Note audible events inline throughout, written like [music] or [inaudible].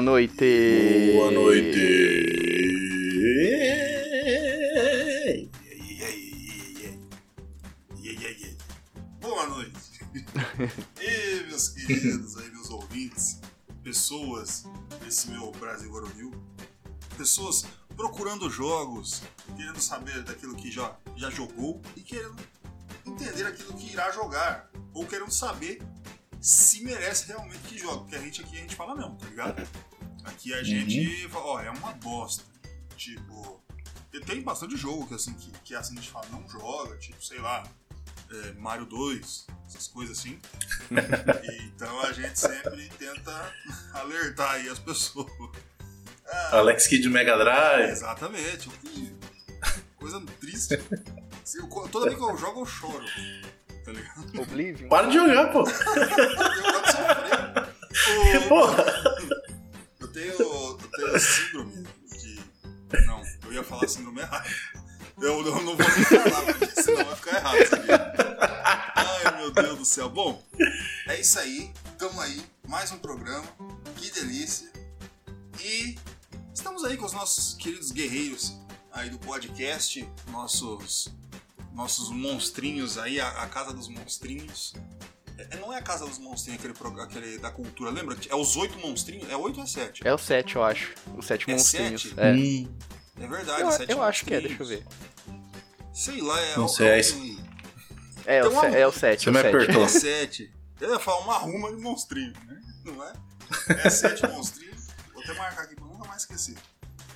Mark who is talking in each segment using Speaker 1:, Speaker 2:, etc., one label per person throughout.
Speaker 1: Boa noite.
Speaker 2: Boa noite.
Speaker 3: Boa noite! [laughs]
Speaker 1: e meus queridos aí, meus ouvintes, pessoas desse meu Brasil Varonil, pessoas procurando jogos, querendo saber daquilo que já, já jogou e querendo entender aquilo que irá jogar, ou querendo saber se merece realmente que joga, porque a gente aqui a gente fala mesmo, tá ligado? Aqui a gente fala, ó, é uma bosta. Tipo, tem bastante jogo que assim, que, que assim a gente fala, não joga, tipo, sei lá, é, Mario 2, essas coisas assim. E, [laughs] então a gente sempre tenta alertar aí as pessoas. Ah,
Speaker 3: Alex Kidd do Mega Drive.
Speaker 1: Exatamente. Coisa triste. Eu- toda vez que eu jogo, eu choro. Tá ligado?
Speaker 2: Oblivion.
Speaker 3: Para de jogar, pô.
Speaker 1: Eu gosto de sofrer. O-
Speaker 3: Porra.
Speaker 1: Tenho, eu tenho síndrome de. Não, eu ia falar síndrome errado. Eu, eu não vou nem falar, porque senão vai ficar errado aqui. Ai, meu Deus do céu. Bom, é isso aí. Tamo aí. Mais um programa. Que delícia. E estamos aí com os nossos queridos guerreiros aí do podcast. Nossos, nossos monstrinhos aí, a, a Casa dos Monstrinhos. É, não é a Casa dos Monstrinhos, aquele, aquele da cultura, lembra? É os oito monstrinhos? É oito ou é sete?
Speaker 2: É o 7, eu acho. O 7
Speaker 1: É
Speaker 2: monstrinhos.
Speaker 1: sete?
Speaker 2: É.
Speaker 3: Hum,
Speaker 1: É verdade,
Speaker 2: Eu,
Speaker 1: sete
Speaker 2: eu acho que é, deixa eu ver.
Speaker 1: Sei lá, é
Speaker 3: Não
Speaker 1: o-
Speaker 3: sei,
Speaker 1: é
Speaker 3: é
Speaker 1: o-
Speaker 3: isso.
Speaker 2: É, o
Speaker 1: Então,
Speaker 2: se- é o 7.
Speaker 3: Você me apertou.
Speaker 1: É sete. Eu ia falar uma ruma de monstrinho, né? Não é? É sete [laughs] monstrinhos. Vou até marcar aqui pra nunca mais esquecer.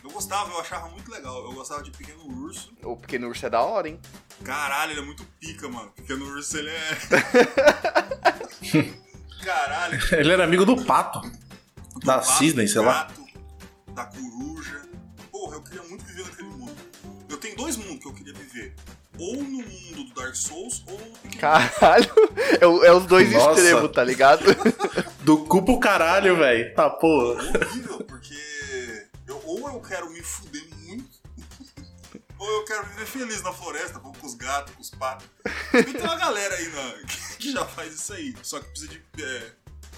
Speaker 1: Eu gostava, eu achava muito legal. Eu gostava de Pequeno Urso.
Speaker 2: O pequeno urso é da hora, hein?
Speaker 1: Caralho, ele é muito pica, mano. Pequeno Urso, ele é... [laughs] Caralho.
Speaker 3: Ele era amigo do pato. Da
Speaker 1: pato,
Speaker 3: cisne,
Speaker 1: do
Speaker 3: sei lá.
Speaker 1: gato, Da coruja. Porra, eu queria muito viver naquele mundo. Eu tenho dois mundos que eu queria viver. Ou no mundo do Dark Souls, ou no Pequeno
Speaker 2: Caralho. É, é os dois
Speaker 3: Nossa.
Speaker 2: extremos, tá ligado? [laughs]
Speaker 3: Do cu pro caralho, velho. Tá, porra.
Speaker 1: horrível, fuder muito, [laughs] ou eu quero viver feliz na floresta, com os gatos, com os patos. E tem uma galera aí na- [laughs] que já faz isso aí, só que precisa de, é,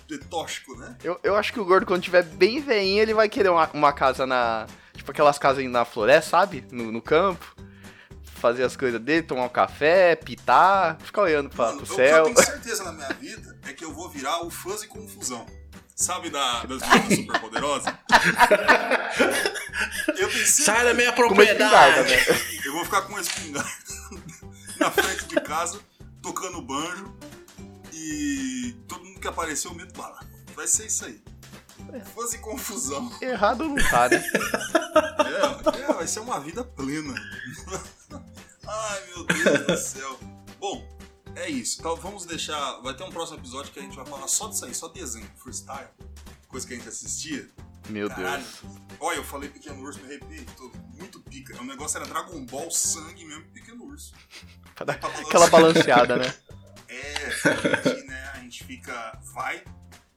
Speaker 1: de tóxico, né?
Speaker 2: Eu, eu acho que o gordo, quando tiver bem veinho, ele vai querer uma, uma casa na. Tipo aquelas casas na floresta, sabe? No, no campo. Fazer as coisas dele, tomar um café, pitar, ficar olhando pra,
Speaker 1: Mano,
Speaker 2: pro
Speaker 1: o que eu
Speaker 2: céu.
Speaker 1: tenho certeza na minha vida é que eu vou virar o fuzzy confusão. Sabe da, das meninas [laughs] super poderosas? Eu tenho.
Speaker 3: Sai da minha propriedade.
Speaker 2: né?
Speaker 1: Eu vou ficar com uma espingarda [laughs] na frente de casa, tocando banjo e todo mundo que aparecer eu meto bala. Vai ser isso aí. Fazer confusão.
Speaker 2: Errado não tá, né?
Speaker 1: É, é, vai ser uma vida plena. [laughs] Ai meu Deus do céu. Bom, é isso. Então vamos deixar. Vai ter um próximo episódio que a gente vai falar só disso aí, só desenho, freestyle. Coisa que a gente assistia.
Speaker 2: Meu
Speaker 1: Caralho.
Speaker 2: Deus.
Speaker 1: Olha, eu falei Pequeno Urso, me arrepiei todo. Muito pica. O negócio era Dragon Ball, sangue mesmo, Pequeno Urso. Balançar.
Speaker 2: aquela balanceada, né? [laughs]
Speaker 1: É, a gente, né, a gente fica. Vai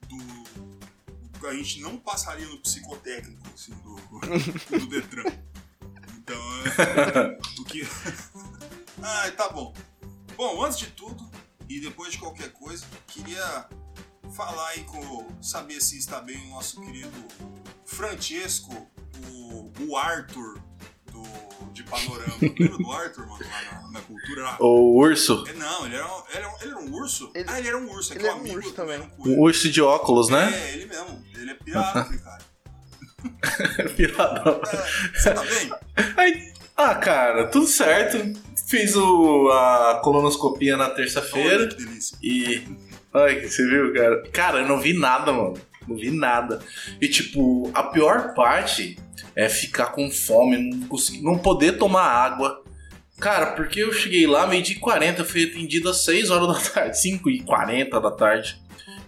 Speaker 1: do. A gente não passaria no psicotécnico, assim, do, do Detran. [laughs] Então, é, o que. [laughs] Ai, tá bom. Bom, antes de tudo, e depois de qualquer coisa, queria falar aí com. saber se está bem o nosso querido Francesco, o, o Arthur do, de Panorama. Lembra do Arthur, mano, lá na, na cultura? Lá?
Speaker 3: O urso.
Speaker 1: É, Não, ele era, um- ele, era, um- ele era um urso?
Speaker 2: Ele-
Speaker 1: ah, ele era um urso. É
Speaker 2: ele
Speaker 1: que
Speaker 2: era um
Speaker 1: amigo
Speaker 2: urso também.
Speaker 1: um.
Speaker 3: O urso de óculos, né?
Speaker 1: É, ele mesmo. Ele é pirata, [laughs] cara.
Speaker 3: Piradão.
Speaker 1: É, você tá bem?
Speaker 3: Aí, ah, cara, tudo certo. Fiz o, a colonoscopia na
Speaker 1: Olha
Speaker 3: terça-feira
Speaker 1: que delícia.
Speaker 3: e. Ai, você viu, cara? Cara, eu não vi nada, mano. Não vi nada. E, tipo, a pior parte é ficar com fome, não, conseguir, não poder tomar água. Cara, porque eu cheguei lá meio-dia e 40, fui atendido às 6 horas da tarde, 5 e 40 da tarde.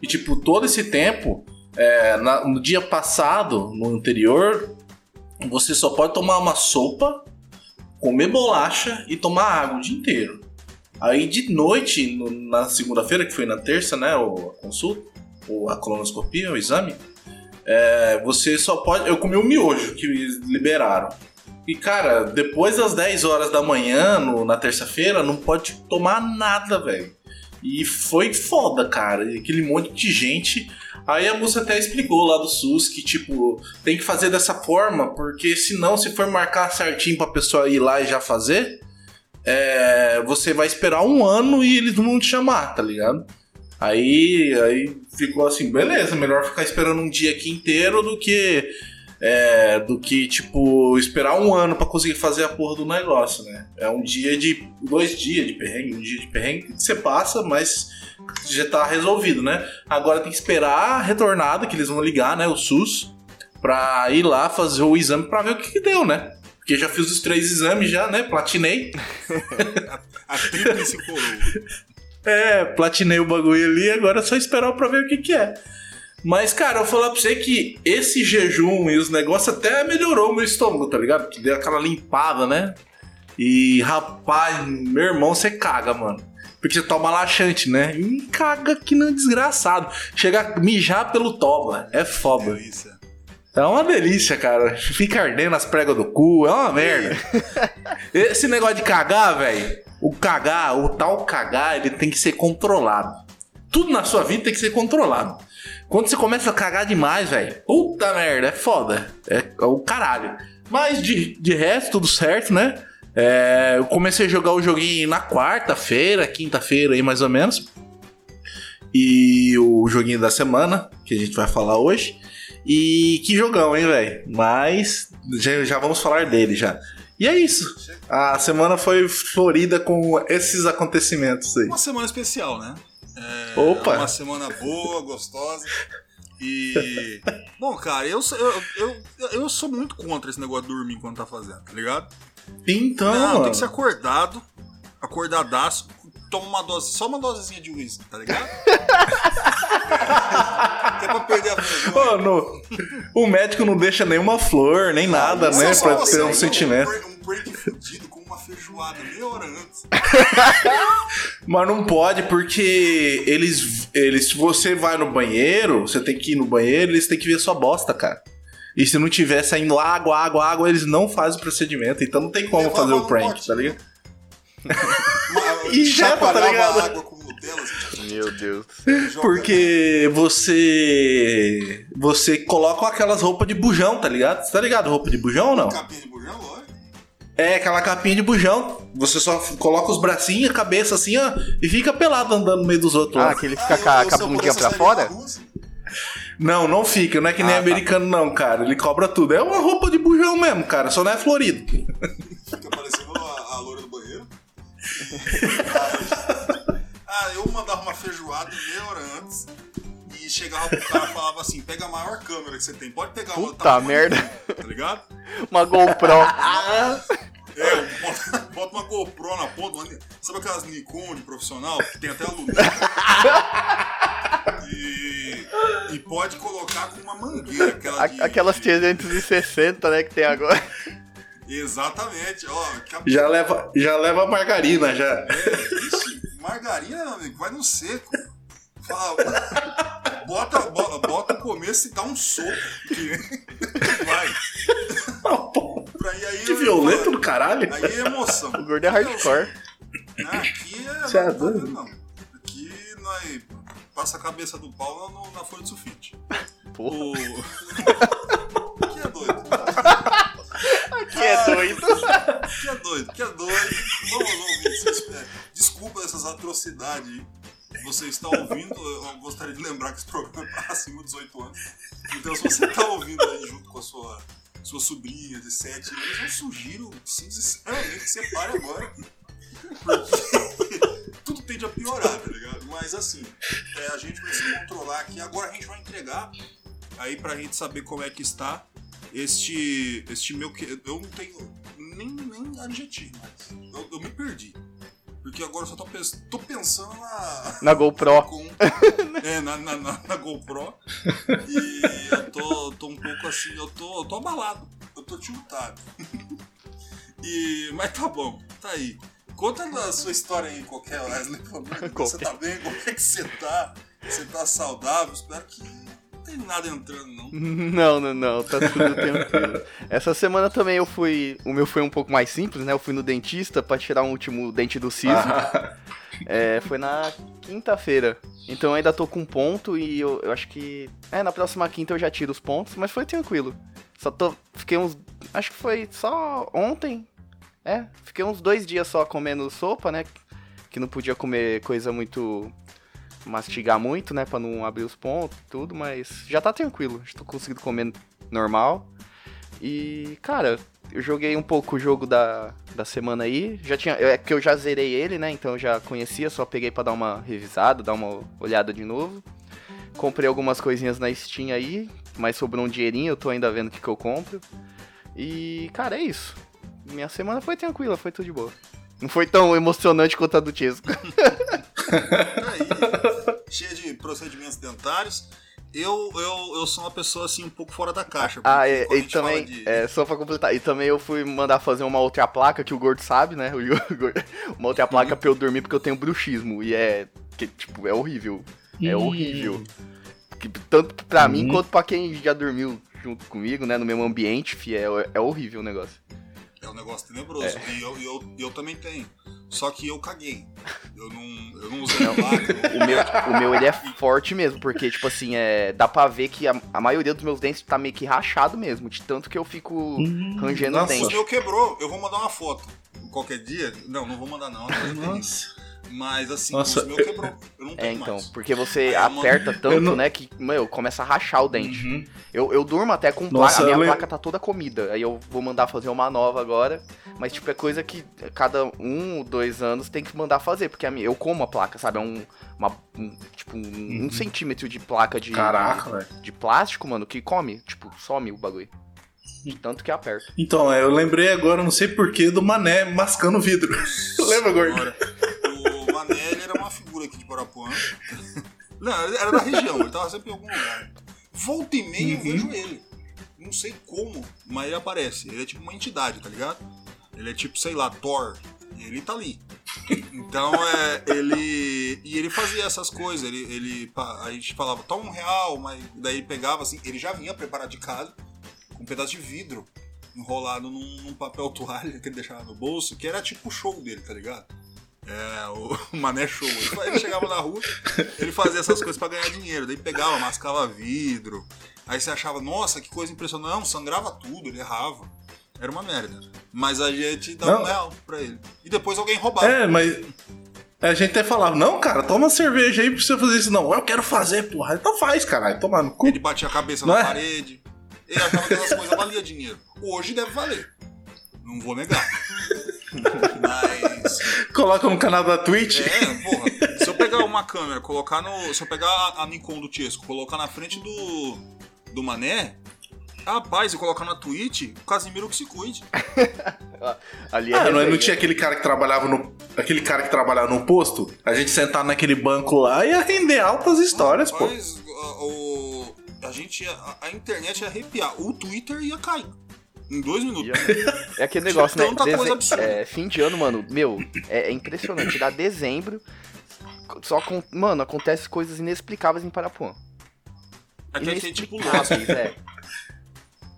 Speaker 3: E, tipo, todo esse tempo é, na- no dia passado, no anterior, você só pode tomar uma sopa, comer bolacha e tomar água o dia inteiro. Aí de noite, no- na segunda-feira, que foi na terça, né? O, a consulta, ou a colonoscopia, o exame, é, você só pode. Eu comi um miojo que liberaram. E, cara, depois das 10 horas da manhã, no- na terça-feira, não pode tomar nada, velho. E foi foda, cara. Aquele monte de gente. Aí a moça até explicou lá do SUS que, tipo, tem que fazer dessa forma, porque senão, se for marcar certinho pra pessoa ir lá e já fazer, é, você vai esperar um ano e eles não vão te chamar, tá ligado? Aí, aí ficou assim, beleza, melhor ficar esperando um dia aqui inteiro do que. É, do que, tipo, esperar um ano pra conseguir fazer a porra do negócio, né? É um dia de. dois dias de perrengue, um dia de perrengue que você passa, mas já tá resolvido, né? Agora tem que esperar a retornada, que eles vão ligar, né? O SUS, pra ir lá fazer o exame pra ver o que, que deu, né? Porque já fiz os três exames já, né? Platinei. [laughs]
Speaker 1: A tríplice coroa.
Speaker 3: É, platinei o bagulho ali, agora é só esperar pra ver o que que é. Mas, cara, eu vou falar pra você que esse jejum e os negócios até melhorou o meu estômago, tá ligado? Que deu aquela limpada, né? E, rapaz, meu irmão, você caga, mano. Porque você toma laxante, né? E caga que não é desgraçado. Chega a mijar pelo toba. É foda.
Speaker 1: Delícia.
Speaker 3: É uma delícia, cara. Fica ardendo as pregas do cu, é uma merda. [laughs] Esse negócio de cagar, velho. O cagar, o tal cagar, ele tem que ser controlado. Tudo na sua vida tem que ser controlado. Quando você começa a cagar demais, velho, puta merda, é foda. É o caralho. Mas de, de resto, tudo certo, né? É, eu comecei a jogar o joguinho na quarta-feira, quinta-feira aí mais ou menos. E o joguinho da semana, que a gente vai falar hoje. E que jogão, hein, velho? Mas já, já vamos falar dele já. E é isso. A semana foi florida com esses acontecimentos aí.
Speaker 1: Uma semana especial, né? É,
Speaker 3: Opa!
Speaker 1: Uma semana boa, gostosa. E. Bom, cara, eu, sou- eu, eu, eu sou muito contra esse negócio de dormir enquanto tá fazendo, tá ligado?
Speaker 3: Então,
Speaker 1: Não, tem que ser acordado, acordadaço, toma uma dose, só uma dosezinha de uísque, tá ligado? [laughs] que é pra perder a vergonha.
Speaker 3: Ô, no- o médico não deixa nenhuma flor, nem nada,
Speaker 1: Isso
Speaker 3: né?
Speaker 1: é só
Speaker 3: Pra ter um
Speaker 1: aí,
Speaker 3: sentimento.
Speaker 1: Um break, fudido com feijoada meia hora antes. [laughs]
Speaker 3: Mas não pode porque eles, eles. Se você vai no banheiro, você tem que ir no banheiro, eles têm que ver sua bosta, cara. E se não tiver saindo água, água, água, eles não fazem o procedimento. Então não tem como
Speaker 1: Levava
Speaker 3: fazer o prank,
Speaker 1: pote.
Speaker 3: tá ligado? [laughs] E já, tá ligado?
Speaker 1: água com Nutella, assim,
Speaker 2: Meu Deus.
Speaker 3: Porque você. Você coloca aquelas roupas de bujão, tá ligado? Você tá ligado? Roupa de bujão ou não?
Speaker 1: Capinha de bujão, lógico.
Speaker 3: É aquela capinha de bujão. Você só coloca os bracinhos, a cabeça assim, ó, e fica pelado andando no meio dos outros.
Speaker 2: Ah,
Speaker 3: lá.
Speaker 2: aquele fica com a,
Speaker 1: eu-
Speaker 2: com a
Speaker 1: eu
Speaker 2: bundinha pra fora?
Speaker 3: Não, não fica, não é que nem
Speaker 2: Ah, tá.
Speaker 3: americano, não, cara. Ele cobra tudo. É uma roupa de bujão mesmo, cara, só não é florido.
Speaker 1: Fica parecendo a, a loura do banheiro. [laughs] ah, eu mandava uma feijoada meia hora antes. Chegava pro cara e falava assim: pega a maior câmera que você tem. Pode pegar uma
Speaker 2: Puta
Speaker 1: tá
Speaker 2: merda.
Speaker 1: Tá ligado? [laughs]
Speaker 2: Uma GoPro.
Speaker 1: É, bota, bota [laughs] uma GoPro na ponta. uma- Sabe aquelas Nikon de profissional que tem até alumínio? [laughs] E, e pode colocar com uma mangueira. Aquela de,
Speaker 2: A- Aquelas 360, né, que tem agora.
Speaker 1: Exatamente, ó. a-
Speaker 3: Já leva, já leva a margarina, já.
Speaker 1: É, ixi, margarina, meu amigo, vai no seco. Fala, bota, bota, bota o começo e dá um soco. Que [laughs] vai. Pra, e aí,
Speaker 3: Que violento do caralho.
Speaker 1: Aí é emoção.
Speaker 2: O gordo é hardcore.
Speaker 1: Né, Aqui é.
Speaker 3: Você é
Speaker 1: não
Speaker 3: doido?
Speaker 1: não. Aqui nós passa a cabeça do pau no- na folha de sulfite.
Speaker 2: Porra.
Speaker 1: O... que é doido.
Speaker 2: Que é doido.
Speaker 1: Que é doido, que é doido. Vamos ouvir. Desculpa essas atrocidades aí. Você está ouvindo, eu gostaria de lembrar que esse programa é acima de 18 anos. Então, se você está ouvindo aí junto com a sua, sua sobrinha de 7 anos, eu sugiro, sinceramente, que você pare agora. Porque tudo tende a piorar, tá ligado? Mas assim, é, a gente vai se controlar aqui. Agora a gente vai entregar aí pra gente saber como é que está este, este meu. Eu não tenho nem, nem adjetivo mais. Eu, eu me perdi. Porque agora eu só tô, pens- tô pensando na.
Speaker 2: Na GoPro. [laughs]
Speaker 1: Com, é, na, na, na- na GoPro. E eu tô, tô um pouco assim, eu tô, eu tô abalado. Eu tô tiltado. [laughs] E, mas tá bom, tá aí. Conta a sua história aí, qualquer Wesley. amor de Deus. Você tá bem? Como é que você tá? Você tá saudável? Espero que tem nada entrando, não. [laughs]
Speaker 2: Não, não, não, tá tudo tranquilo. Essa semana também eu fui. O meu foi um pouco mais simples, né? Eu fui no dentista pra tirar um último dente do siso.
Speaker 3: Ah,
Speaker 2: É, foi na quinta-feira. Então eu ainda tô com ponto e eu, eu acho que. É, na próxima quinta eu já tiro os pontos, mas foi tranquilo. Só tô. Fiquei uns. Acho que foi só ontem. É, fiquei uns dois dias só comendo sopa, né? Que não podia comer coisa muito. Mastigar muito, né? Pra não abrir os pontos tudo, mas já tá tranquilo. Já tô conseguindo comer normal. E, cara, eu joguei um pouco o jogo da, da semana aí. Já tinha. É que eu já zerei ele, né? Então eu já conhecia, só peguei pra dar uma revisada, dar uma olhada de novo. Comprei algumas coisinhas na Steam aí, mas sobrou um dinheirinho, eu tô ainda vendo o que, que eu compro. E, cara, é isso. Minha semana foi tranquila, foi tudo de boa. Não foi tão emocionante quanto a do Chesco. [laughs] [laughs]
Speaker 1: Cheia de procedimentos dentários. Eu, eu, eu sou uma pessoa assim um pouco fora da caixa.
Speaker 2: Ah, é, e também,
Speaker 1: de-
Speaker 2: é, só pra completar, e também eu fui mandar fazer uma outra placa que o gordo sabe, né? [laughs] Gordo- uma outra placa pra eu dormir porque eu tenho bruxismo. E é, que, tipo, é horrível. É horrível. Tanto pra mim
Speaker 3: Hum.
Speaker 2: quanto pra quem já dormiu junto comigo, né? No mesmo ambiente, fi, é, é horrível o negócio.
Speaker 1: É um negócio tenebroso.
Speaker 2: É.
Speaker 1: E eu, eu, eu também tenho. Só que eu caguei. Eu não, eu não usei a placa.
Speaker 2: O meu, o meu ele é forte mesmo, porque, tipo assim, é, dá pra ver que a, a maioria dos meus dentes tá meio que rachado mesmo, de tanto que eu fico
Speaker 3: Hum,
Speaker 2: rangendo o
Speaker 3: nossa.
Speaker 1: O
Speaker 2: dente.
Speaker 1: meu quebrou. Eu vou mandar uma foto. Qualquer dia. Não, não vou mandar não. não Mas assim,
Speaker 3: Nossa,
Speaker 1: o meu quebrou. Eu não tenho
Speaker 2: É, então,
Speaker 1: mais.
Speaker 2: porque você
Speaker 1: Aí
Speaker 2: aperta tanto,
Speaker 3: Eu não-
Speaker 2: né, que, meu, começa a rachar o dente.
Speaker 3: Uhum.
Speaker 2: Eu, eu durmo até com
Speaker 3: Nossa,
Speaker 2: placa, a minha
Speaker 3: lembro-
Speaker 2: placa tá toda comida. Aí eu vou mandar fazer uma nova agora. Mas, tipo, é coisa que cada um ou dois anos tem que mandar fazer. Porque a minha, eu como a placa, sabe? É um, uma, um- tipo, um, um
Speaker 3: Uhum.
Speaker 2: centímetro de placa de,
Speaker 3: Caraca, velho.
Speaker 2: de plástico, mano, que come. Tipo, some o bagulho. De tanto que aperta.
Speaker 3: Então, é, eu lembrei agora, não sei porquê, do mané mascando vidro. [laughs] Lembra, gordo?
Speaker 1: Figura aqui de Parapuã. Não, era da região, ele tava sempre em algum lugar. Volta e meia eu
Speaker 3: Uhum.
Speaker 1: vejo ele. Não sei como, mas ele aparece. Ele é tipo uma entidade, tá ligado? Ele é tipo, sei lá, Thor. Ele tá ali. Então é. Ele. E ele fazia essas coisas. Ele. ele a gente falava, toma um real, mas daí ele pegava assim. Ele já vinha preparado de casa com um pedaço de vidro enrolado num, num papel toalha que ele deixava no bolso, que era tipo o show dele, tá ligado? É, o [laughs] Mané Show. Ele chegava na rua, ele fazia essas coisas pra ganhar dinheiro. Daí pegava, mascava vidro. Aí você achava, nossa, que coisa impressionante. Não, sangrava tudo, ele errava. Era uma merda. Mas a gente dava
Speaker 3: Não.
Speaker 1: um real pra ele. E depois alguém roubava.
Speaker 3: É, mas. A gente até falava, não, cara, toma cerveja aí pra você fazer isso. Não, eu quero fazer, porra. Então faz, caralho. Toma no cu.
Speaker 1: Ele batia a cabeça
Speaker 3: Não
Speaker 1: na
Speaker 3: é?
Speaker 1: parede. Ele achava que essas coisas valiam dinheiro. Hoje deve valer. Não vou negar. [laughs] Mas. [laughs]
Speaker 3: Coloca no canal da Twitch.
Speaker 1: É, porra. Se eu pegar uma câmera, colocar no. Se eu pegar a, Nikon do Tiesco, colocar na frente do. do Mané. Rapaz, e colocar na Twitch, o Casimiro que se cuide. [laughs]
Speaker 2: Ali é
Speaker 3: Ah, não,
Speaker 2: resenha.
Speaker 3: não tinha aquele cara que trabalhava no. Aquele cara que trabalhava no posto? A gente sentar naquele banco lá e ia render altas histórias, pô.
Speaker 1: Rapaz, a, o, a gente ia, a, a internet ia arrepiar. O Twitter ia cair. Em dois minutos.
Speaker 2: É aquele [laughs] negócio, né?
Speaker 1: Tanta coisa
Speaker 2: Dezem-
Speaker 1: absurda.
Speaker 2: é, fim de ano, mano, meu, é, é impressionante. Dá dezembro, só com. Mano, acontece coisas inexplicáveis em Parapuã.
Speaker 1: Aqui é tipo Lost.
Speaker 2: Inexplicáveis, é.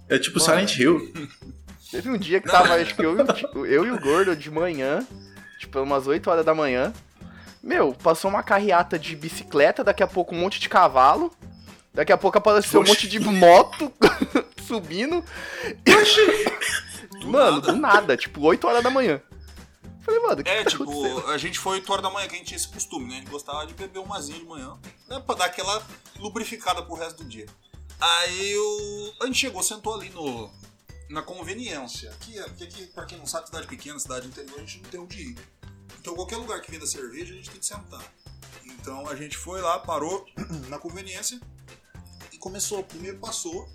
Speaker 3: É tipo Silent Hill. [laughs]
Speaker 2: Teve um dia que
Speaker 1: Não,
Speaker 2: tava,
Speaker 1: é.
Speaker 2: acho que eu, e o ti- eu e o Gordo de manhã, tipo, umas 8 horas da manhã. Meu, passou uma carreata de bicicleta, daqui a pouco um monte de cavalo. Daqui a pouco apareceu um
Speaker 3: Oxi.
Speaker 2: monte de moto [laughs] subindo. [laughs]
Speaker 1: Do [laughs]
Speaker 2: Mano,
Speaker 1: nada.
Speaker 2: do nada, tipo, 8 horas da manhã. Falei, mano, que
Speaker 1: É,
Speaker 2: tá
Speaker 1: tipo, a gente foi 8 horas da manhã, que a gente tinha esse costume, né? A gente gostava de beber um mazinho de manhã, né? Pra dar aquela lubrificada pro resto do dia. Aí o... a gente chegou, sentou ali no, na conveniência. Aqui, porque aqui, pra quem não sabe, cidade pequena, cidade interior, a gente não tem onde ir. Então qualquer lugar que venda cerveja, a gente tem que sentar. Então a gente foi lá, parou [clears throat] na conveniência e começou. Primeiro passou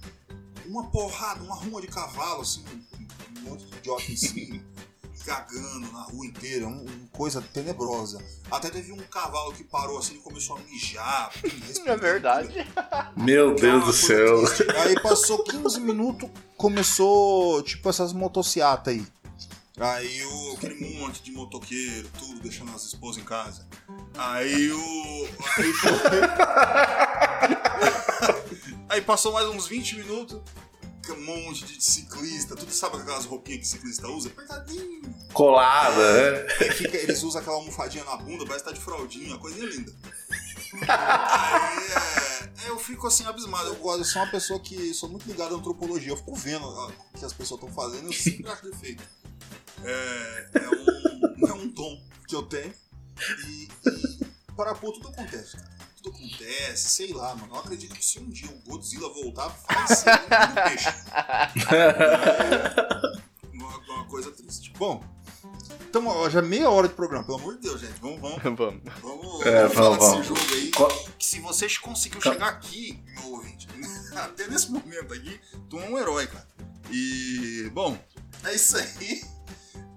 Speaker 1: uma porrada, uma ruma de cavalo, assim, um monte de idiota em cima. [laughs] cagando na rua inteira, um, uma coisa tenebrosa. Até teve um cavalo que parou assim e começou a mijar. [laughs]
Speaker 2: É verdade.
Speaker 3: Meu Deus do céu.
Speaker 1: triste. Aí passou 15 minutos, começou tipo essas motocicletas aí. Aí o, aquele monte de motoqueiro, tudo deixando as esposas em casa. Aí o. Aí, foi- [laughs] aí passou mais uns 20 minutos, um monte de ciclista, tudo sabe aquelas roupinhas que ciclista usa? Apertadinho.
Speaker 3: Colada, né?
Speaker 1: Aí fica- eles usam aquela almofadinha na bunda, parece que tá de fraldinha, coisinha linda. Aí é, eu fico assim abismado. Eu, gosto, eu sou uma pessoa que sou muito ligado à antropologia. Eu fico vendo o que as pessoas estão fazendo, eu sempre acho defeito. É, é, um, é um dom que eu tenho. E, e para pôr tudo acontece, cara. Tudo acontece, sei lá, mano. Eu acredito que se um dia o Godzilla voltar, vai ser um peixe. É [laughs] uma, uma coisa triste. Bom, estamos já meia hora de programa, pelo amor de Deus, gente. Vamos, vamos, [laughs]
Speaker 2: Vamos.
Speaker 1: vamos,
Speaker 3: É,
Speaker 1: vamos falar
Speaker 3: vamos,
Speaker 1: desse jogo aí.
Speaker 3: Co-
Speaker 1: Que se vocês conseguiram
Speaker 3: Co-
Speaker 1: chegar aqui, meu ouvinte, [laughs] até nesse momento aqui, tu é um herói, cara. E, bom, é isso aí.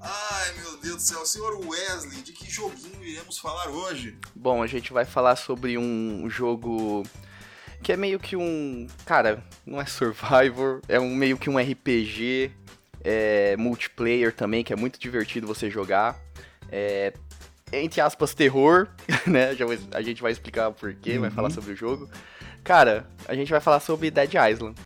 Speaker 1: Ai, meu Deus do céu. Senhor Wesley, de que joguinho iremos falar hoje?
Speaker 2: Bom, a gente vai falar sobre um jogo que é meio que um. Cara, não é Survivor, é um meio que um RPG, é multiplayer também, que é muito divertido você jogar. É, entre aspas, terror, [laughs] né? Já a gente vai explicar o porquê, vai
Speaker 3: Uhum.
Speaker 2: falar sobre o jogo. Cara, a gente vai falar sobre Dead Island.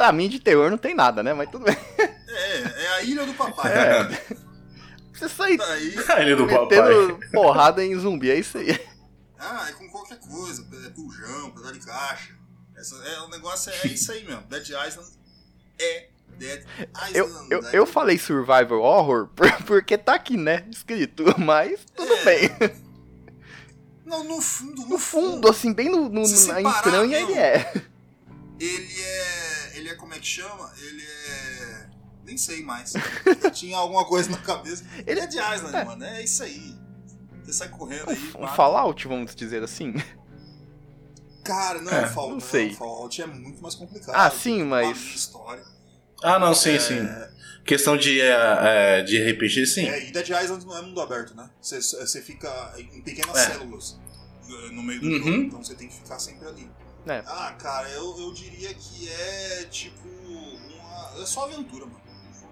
Speaker 2: Pra mim de terror não tem nada, né? Mas tudo bem.
Speaker 1: É, é a ilha do papai.
Speaker 2: É. Você sair
Speaker 1: Tá aí.
Speaker 3: A ilha do papai.
Speaker 2: porrada em zumbi, é isso aí.
Speaker 1: Ah, é com qualquer coisa. É pujão, pedal de caixa. Essa, é, o negócio é [laughs] isso aí mesmo. Dead Island é Dead Island.
Speaker 2: Eu, eu, eu falei survival horror [laughs] por- porque tá aqui, né? Escrito, mas tudo
Speaker 1: É.
Speaker 2: bem.
Speaker 1: Não, no fundo, no,
Speaker 2: No fundo, assim, bem no, no- na entranha
Speaker 1: não.
Speaker 2: ele é.
Speaker 1: ele é. Ele é como é que chama? Ele é. Nem sei mais. [laughs] Tinha alguma coisa na cabeça. Ele é de Island,
Speaker 2: É.
Speaker 1: mano. É isso aí. Você sai correndo aí.
Speaker 2: Um
Speaker 1: mata.
Speaker 2: Fallout, vamos dizer assim.
Speaker 1: Cara, não,
Speaker 3: É,
Speaker 1: Fallout,
Speaker 2: não sei.
Speaker 1: Fallout é muito mais complicado.
Speaker 2: Ah, sim,
Speaker 1: uma
Speaker 2: mas-
Speaker 1: História.
Speaker 3: Ah, não, sim,
Speaker 1: É,
Speaker 3: sim. Questão de, é, é, de RPG, sim.
Speaker 1: É, e Dead Island não é mundo aberto, né? Você, fica em pequenas
Speaker 3: É.
Speaker 1: células eh, no meio do
Speaker 3: Uhum.
Speaker 1: jogo, então você tem que ficar sempre ali.
Speaker 2: É.
Speaker 1: Ah, cara, eu, eu diria que é tipo uma. É só aventura, mano.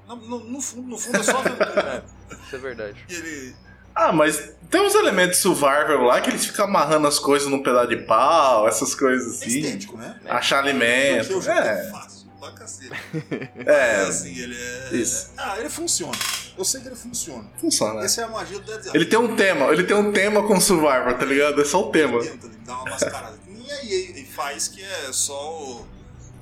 Speaker 1: No, no- no fundo, no fundo é só aventura. [laughs]
Speaker 2: Isso é verdade.
Speaker 1: E ele.
Speaker 3: Ah, mas tem uns elementos survival lá que eles ficam amarrando as coisas num pedaço de pau, essas coisas
Speaker 1: É
Speaker 3: assim.
Speaker 1: estético, né?
Speaker 3: Achar
Speaker 1: Porque
Speaker 3: alimento.
Speaker 1: é
Speaker 3: É,
Speaker 1: fácil, pra cacete. [laughs]
Speaker 3: é,
Speaker 1: É assim, ele é.
Speaker 3: Isso.
Speaker 1: Ah, ele funciona. Eu sei que ele funciona.
Speaker 3: funciona.
Speaker 1: Essa é a magia do Dead.
Speaker 3: Ele tem um tema, ele tem um tema com survival, tá ligado? É só o tema.
Speaker 1: Tenta, ele dá uma mascarada. E aí faz que é só o-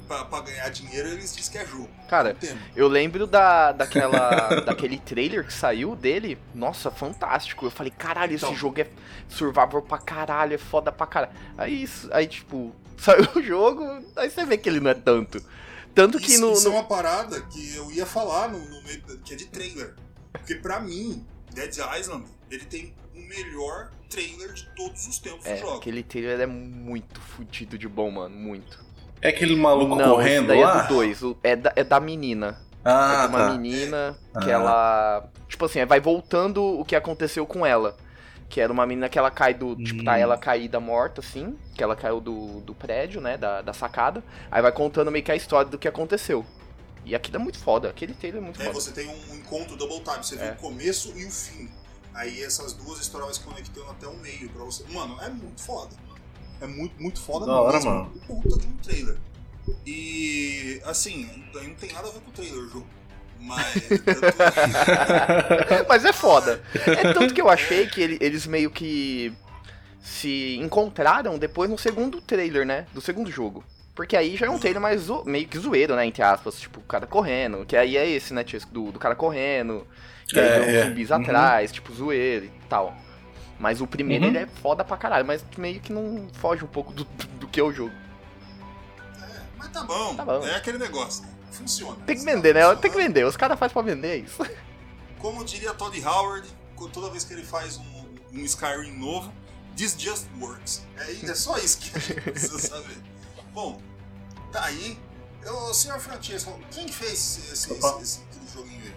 Speaker 1: pra, pra ganhar dinheiro, eles dizem que é jogo.
Speaker 2: Cara, eu lembro da, daquela, [laughs] daquele trailer que saiu dele. Nossa, fantástico. Eu falei, caralho, esse
Speaker 1: Então.
Speaker 2: jogo é survival pra caralho, é foda pra caralho. Aí, aí tipo, [laughs] saiu o jogo, aí você vê que ele não é tanto. Tanto que
Speaker 1: Isso,
Speaker 2: no.
Speaker 1: isso é uma parada que eu ia falar no, no meio, que é de trailer. Porque pra mim, Dead Island, ele tem o melhor trailer de todos os tempos
Speaker 2: É,
Speaker 1: do jogo.
Speaker 2: aquele trailer é muito fudido de bom, mano. Muito.
Speaker 3: É aquele maluco
Speaker 2: não,
Speaker 3: correndo
Speaker 2: daí
Speaker 3: lá?
Speaker 2: é do 2. É da, é da menina.
Speaker 3: Ah,
Speaker 2: é de uma
Speaker 3: tá.
Speaker 2: menina que
Speaker 3: Ah.
Speaker 2: ela. Tipo assim, vai voltando o que aconteceu com ela. Que era uma menina que ela cai do. Tipo, tá
Speaker 3: Hum.
Speaker 2: ela caída morta, assim. Que ela caiu do, do prédio, né? Da, da sacada. Aí vai contando meio que a história do que aconteceu. E aquilo é muito foda. Aquele trailer é muito
Speaker 1: É,
Speaker 2: foda.
Speaker 1: você tem um encontro double time, você vê
Speaker 2: É.
Speaker 1: o começo e o fim. Aí essas duas histórias conectando até o meio pra você. Mano, é muito foda. É muito, muito foda
Speaker 3: Da hora,
Speaker 1: mesmo.
Speaker 3: mano.
Speaker 1: Puta de um trailer. E assim, não tem nada a ver com o trailer o jogo. Mas. tanto- [laughs]
Speaker 2: Mas é foda. É tanto que eu achei que ele- eles meio que se encontraram depois no segundo trailer, né? Do segundo jogo. Porque aí já é um trailer mais zo- meio que zoeiro, né? Entre aspas. Tipo, o cara correndo. Que aí é esse, né? Do, do cara correndo. Que aí
Speaker 3: É,
Speaker 2: tem
Speaker 3: é.
Speaker 2: zumbis
Speaker 3: Uhum.
Speaker 2: atrás, tipo, zoeiro e tal. Mas o primeiro
Speaker 3: Uhum.
Speaker 2: ele é foda pra caralho. Mas meio que não foge um pouco do, do que é o jogo.
Speaker 1: É, mas tá bom.
Speaker 2: Tá bom.
Speaker 1: É aquele negócio. né? Funciona.
Speaker 2: Tem que vender,
Speaker 1: tá
Speaker 2: né? Tem que vender. Os caras fazem pra vender é isso. [laughs]
Speaker 1: Como diria Todd Howard, toda vez que ele faz um, um Skyrim novo, this just works. É, é só isso que [laughs] a gente precisa saber. Bom, tá aí. O senhor Francesco, quem fez esse, esse, esse, esse joguinho aí?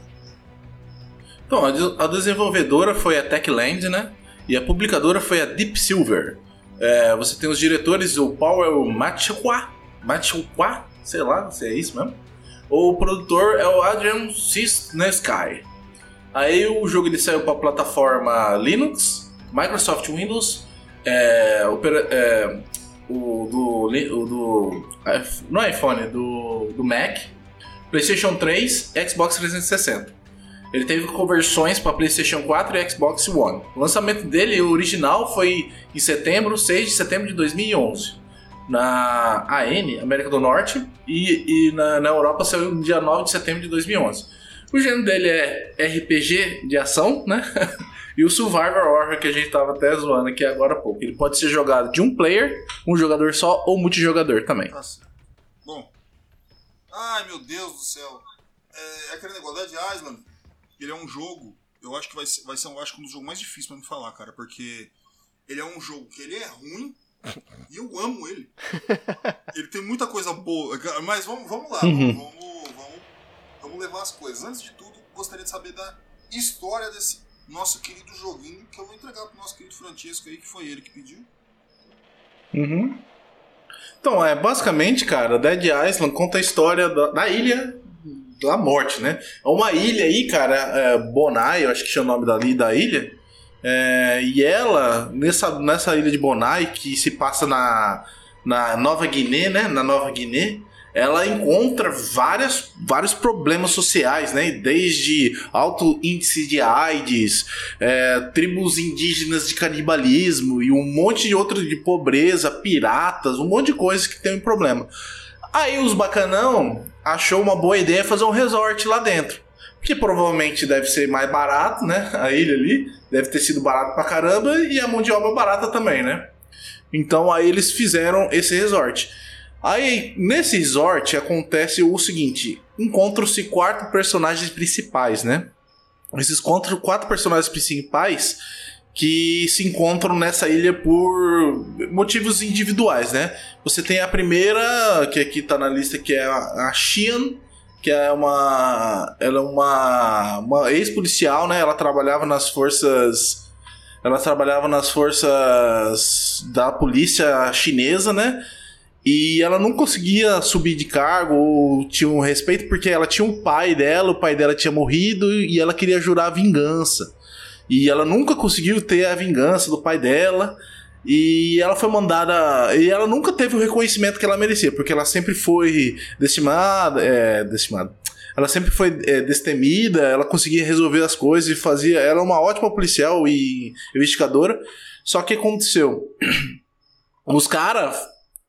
Speaker 3: Então, a de- a desenvolvedora foi a Techland, né? E a publicadora foi a Deep Silver. É, você tem os diretores, o Powell Machua, Machua, sei lá se é isso mesmo. O produtor é o Adrian Cisnesky. Aí o jogo ele saiu para plataforma Linux, Microsoft Windows, é, opera- é, o do, o do não é iPhone, do, do Mac, PlayStation 3, Xbox 360. Ele teve conversões para PlayStation 4 e Xbox One. O lançamento dele, o original, foi em setembro, 6 de setembro de 2011. Na AN, América do Norte, e, e na, na Europa saiu no dia 9 de setembro de 2011. O gênero dele é RPG de ação, né? [laughs] e o Survivor Horror, que a gente tava até zoando aqui agora há pouco. Ele pode ser jogado de um player, um jogador só, ou multijogador também.
Speaker 1: Certo. Bom. Ai, meu Deus do céu. É, aquele negócio Dead Island, ele é um jogo, eu acho que vai ser, vai ser eu acho, que um dos jogos mais difíceis pra me falar, cara, porque ele é um jogo que ele é ruim e eu amo ele. [laughs] Ele tem muita coisa boa, mas vamos, vamos lá,
Speaker 3: Uhum.
Speaker 1: vamos, vamos, vamos levar as coisas. Antes de tudo, gostaria de saber da história desse nosso querido joguinho que eu vou entregar pro nosso querido Francesco aí, que foi ele que pediu.
Speaker 3: Uhum. Então, é basicamente, cara, Dead Island conta a história da, da ilha da morte, né? É uma ilha aí, cara, é, Bonai, eu acho que chama o nome dali da ilha. É, e ela, nessa, nessa ilha de Bonai, que se passa na, na Nova Guiné, né? Na Nova Guiné, ela encontra várias, vários problemas sociais, né? Desde alto índice de AIDS, é, tribos indígenas de canibalismo e um monte de outro de pobreza, piratas, um monte de coisas que tem um problema. Aí os bacanão achou uma boa ideia fazer um resort lá dentro. Que provavelmente deve ser mais barato, né? A ilha ali deve ter sido barato pra caramba e a mão de obra barata também, né? Então aí eles fizeram esse resort. Aí, nesse resort, acontece o seguinte: encontram-se quatro personagens principais, né? Esses quatro, quatro personagens principais que se encontram nessa ilha por motivos individuais, né? Você tem a primeira, que aqui tá na lista, que é a, Xian, que é uma. Ela é uma, uma ex-policial, né? Ela trabalhava nas forças. Ela trabalhava nas forças da polícia chinesa, né? E ela não conseguia subir de cargo ou tinha um respeito porque ela tinha um pai dela, o pai dela tinha morrido e ela queria jurar vingança. E ela nunca conseguiu ter a vingança do pai dela. E ela foi mandada. E ela nunca teve o reconhecimento que ela merecia, porque ela sempre foi decimada. É, decimada. Ela sempre foi é, destemida, ela conseguia resolver as coisas e fazia. Ela é uma ótima policial e investigadora. Só que aconteceu? [clears throat] Os caras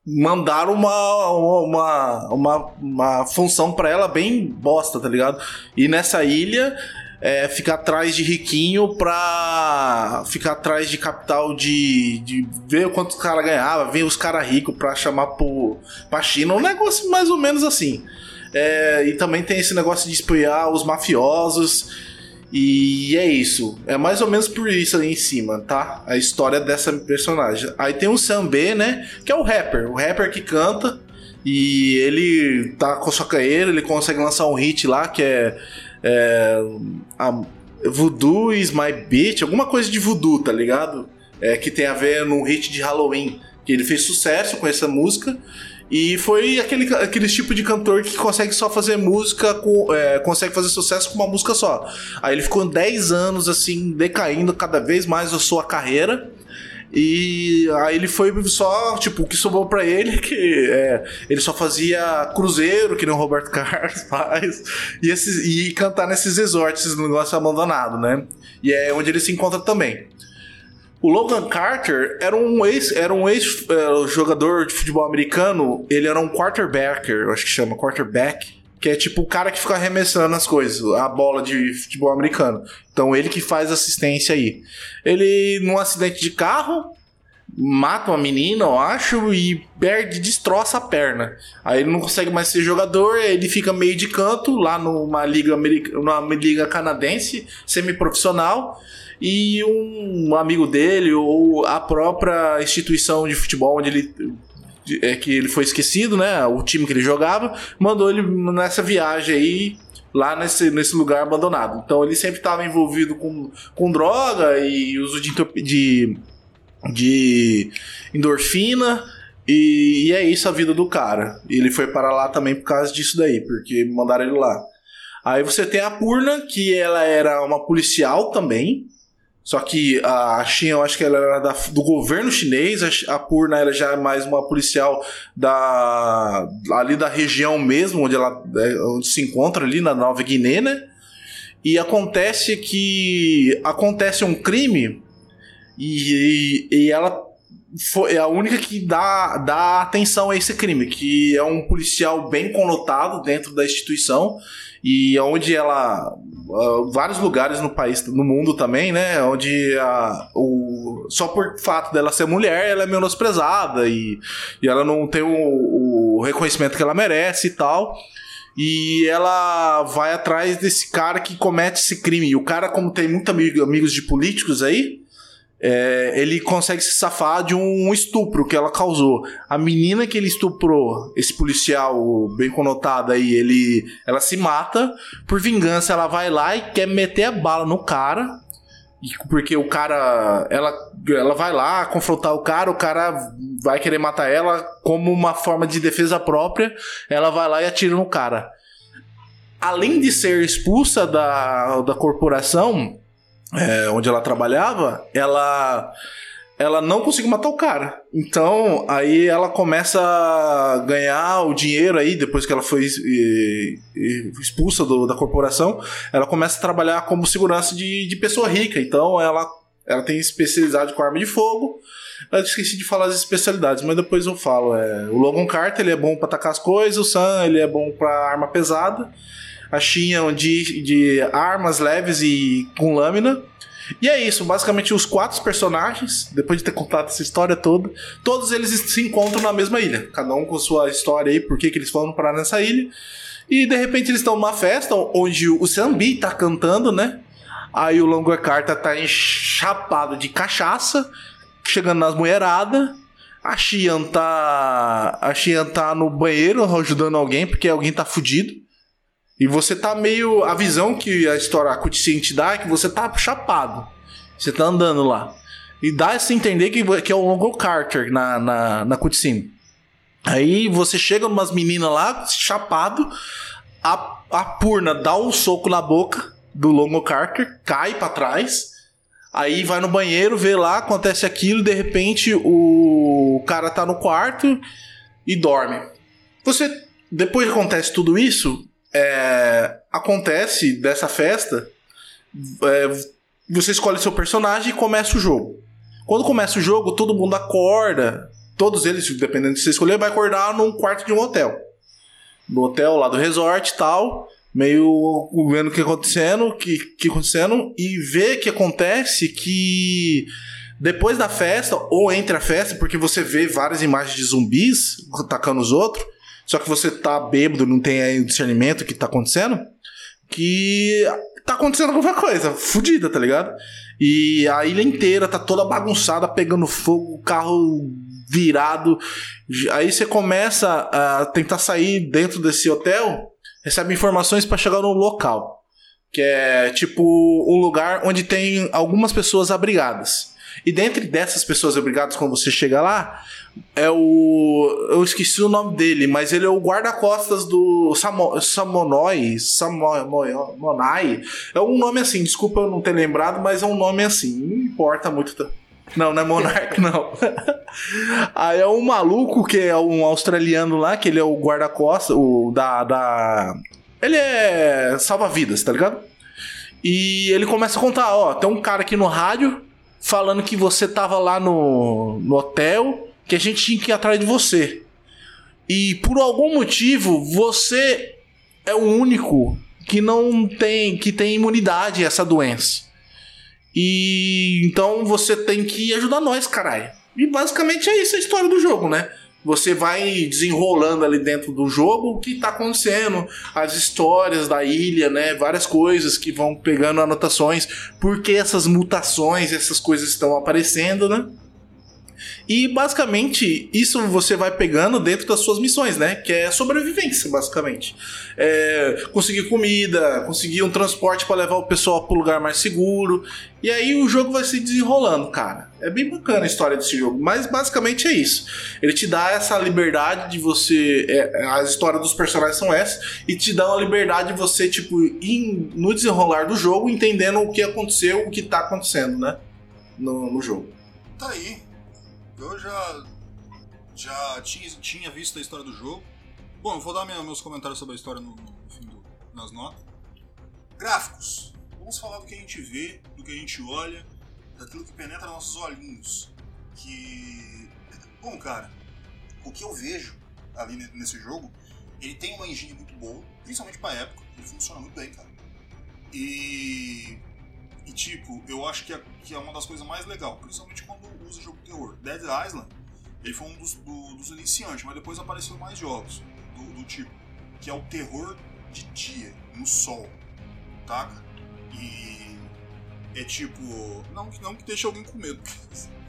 Speaker 3: mandaram uma, uma, uma, uma função para ela bem bosta, tá ligado? E nessa ilha é, ficar atrás de riquinho pra ficar atrás de capital de, de ver quanto os cara ganhava, ver os caras ricos pra chamar pro, pra China. Um negócio mais ou menos assim. É, e também tem esse negócio de espiar os mafiosos. E é isso. É mais ou menos por isso ali em cima, tá? A história dessa personagem. Aí tem o Sam B, né? Que é o rapper. O rapper que canta. E ele tá com sua carreira, ele consegue lançar um hit lá que é é, a, Voodoo is my bitch, alguma coisa de voodoo, tá ligado? É, que tem a ver no hit de Halloween. Que ele fez sucesso com essa música. E foi aquele, aquele tipo de cantor que consegue só fazer música, com, é, consegue fazer sucesso com uma música só. Aí ele ficou 10 anos assim, decaindo cada vez mais a sua carreira. E aí ele foi só, tipo, o que sobrou para ele [laughs] que é, ele só fazia cruzeiro, que nem o Roberto [laughs] Carlos faz, e, esses, e cantar nesses resorts, esses negócios abandonados, né? E é onde ele se encontra também. O Logan Carter era um ex, era um ex é, jogador de futebol americano, ele era um quarterbacker, acho que chama quarterback, que é tipo o cara que fica arremessando as coisas, a bola de futebol americano. Então ele que faz assistência aí. Ele, num acidente de carro, mata uma menina, eu acho, e perde, destroça a perna. Aí ele não consegue mais ser jogador, ele fica meio de canto lá numa liga, numa liga canadense, semi-profissional. E um amigo dele, ou a própria instituição de futebol onde ele é que ele foi esquecido, né? O time que ele jogava, mandou ele nessa viagem aí lá nesse, nesse lugar abandonado. Então ele sempre estava envolvido com, com droga e uso de, de, de endorfina. E, e, é isso a vida do cara. Ele foi para lá também por causa disso daí, porque mandaram ele lá. Aí você tem a Purna, que ela era uma policial também. Só que a Xin, eu acho que ela era da, do governo chinês, a Purna era já mais uma policial da ali da região mesmo, onde ela é, onde se encontra ali na Nova Guiné, né? E acontece que acontece um crime e, e, e ela foi a única que dá, dá atenção a esse crime, que é um policial bem conotado dentro da instituição e onde ela uh, vários lugares no país no mundo também né onde a, o, só por fato dela ser mulher ela é menosprezada e, e ela não tem o, o reconhecimento que ela merece e tal. E ela vai atrás desse cara que comete esse crime. E o cara como tem muitos amigo, amigos de políticos aí é, ele consegue se safar de um estupro que ela causou. A menina que ele estuprou, esse policial bem conotado aí, ele, ela se mata. Por vingança, ela vai lá e quer meter a bala no cara. Porque o cara. Ela, ela vai lá confrontar o cara, o cara vai querer matar ela como uma forma de defesa própria. Ela vai lá e atira no cara. Além de ser expulsa da, da corporação, é, onde ela trabalhava, ela ela não conseguiu matar o cara. Então, aí ela começa a ganhar o dinheiro aí, depois que ela foi expulsa do, da corporação, ela começa a trabalhar como segurança de, de pessoa rica. Então, ela, ela tem especialidade com arma de fogo. Eu esqueci de falar as especialidades, mas depois eu falo. É, o Logan Carter ele é bom para atacar as coisas, o Sam ele é bom para arma pesada a Xian de, de armas leves e com lâmina. E é isso, basicamente os quatro personagens, depois de ter contado essa história toda, todos eles se encontram na mesma ilha. Cada um com sua história aí, por que que eles foram parar nessa ilha. E de repente eles estão numa festa onde o Sambi tá cantando, né? Aí o Longo Carta tá enchapado de cachaça, chegando nas mulheradas. A Xian tá. A Xian tá no banheiro ajudando alguém, porque alguém tá fudido. E você tá meio. A visão que a história, a cutscene te dá é que você tá chapado. Você tá andando lá. E dá a se entender que, que é o Longo Carter na, na, na cutscene. Aí você chega umas meninas lá, chapado, a, a Purna dá um soco na boca do Longo Carter, cai para trás, aí vai no banheiro, vê lá, acontece aquilo, de repente o cara tá no quarto e dorme. Você, depois que acontece tudo isso, é, acontece dessa festa, é, você escolhe seu personagem e começa o jogo. Quando começa o jogo, todo mundo acorda, todos eles, dependendo de você escolher, vai acordar num quarto de um hotel. No hotel lá do resort e tal, meio vendo o que acontecendo, que, que acontecendo, e vê que acontece que depois da festa, ou entre a festa, porque você vê várias imagens de zumbis atacando os outros, só que você tá bêbado, não tem aí o discernimento que tá acontecendo, que tá acontecendo alguma coisa, fodida, tá ligado? E a ilha inteira tá toda bagunçada, pegando fogo, o carro virado. Aí você começa a tentar sair dentro desse hotel, recebe informações para chegar no local. Que é tipo um lugar onde tem algumas pessoas abrigadas. E dentre dessas pessoas abrigadas, quando você chega lá, é o. Eu esqueci o nome dele, mas ele é o guarda-costas do Samo, Samonoi. Samonai. É um nome assim, desculpa eu não ter lembrado, mas é um nome assim. Não importa muito. Não, não é Monark, [laughs] não. Aí é um maluco que é um australiano lá, que ele é o guarda-costas, o da, da. Ele é salva-vidas, tá ligado? E ele começa a contar: ó, tem um cara aqui no rádio falando que você tava lá no, no hotel, que a gente tinha que ir atrás de você. E por algum motivo, você é o único que não tem que tem imunidade a essa doença. E então você tem que ajudar nós, caralho. E basicamente é isso a história do jogo, né? Você vai desenrolando ali dentro do jogo o que tá acontecendo, as histórias da ilha, né? Várias coisas que vão pegando anotações, porque essas mutações, essas coisas estão aparecendo, né? E basicamente isso você vai pegando dentro das suas missões, né? Que é sobrevivência, basicamente. É conseguir comida, conseguir um transporte para levar o pessoal para o lugar mais seguro. E aí o jogo vai se desenrolando, cara. É bem bacana a história desse jogo, mas basicamente é isso. Ele te dá essa liberdade de você. É, as histórias dos personagens são essas, e te dá uma liberdade de você, tipo, ir no desenrolar do jogo, entendendo o que aconteceu, o que tá acontecendo, né? No, no jogo.
Speaker 1: Tá aí. Eu já, já tinha, tinha visto a história do jogo. Bom, eu vou dar minha, meus comentários sobre a história no, no fim do, nas notas. Gráficos. Vamos falar do que a gente vê, do que a gente olha, daquilo que penetra nossos olhinhos. Que. Bom, cara, o que eu vejo ali nesse jogo, ele tem uma engine muito boa, principalmente pra época. Ele funciona muito bem, cara. E e tipo, eu acho que é, que é uma das coisas mais legais, principalmente quando usa jogo de terror. Dead Island, ele foi um dos, do, dos iniciantes, mas depois apareceu mais jogos do, do, tipo, que é o terror de dia, no sol, tá? E é tipo, não, não que deixe alguém com medo.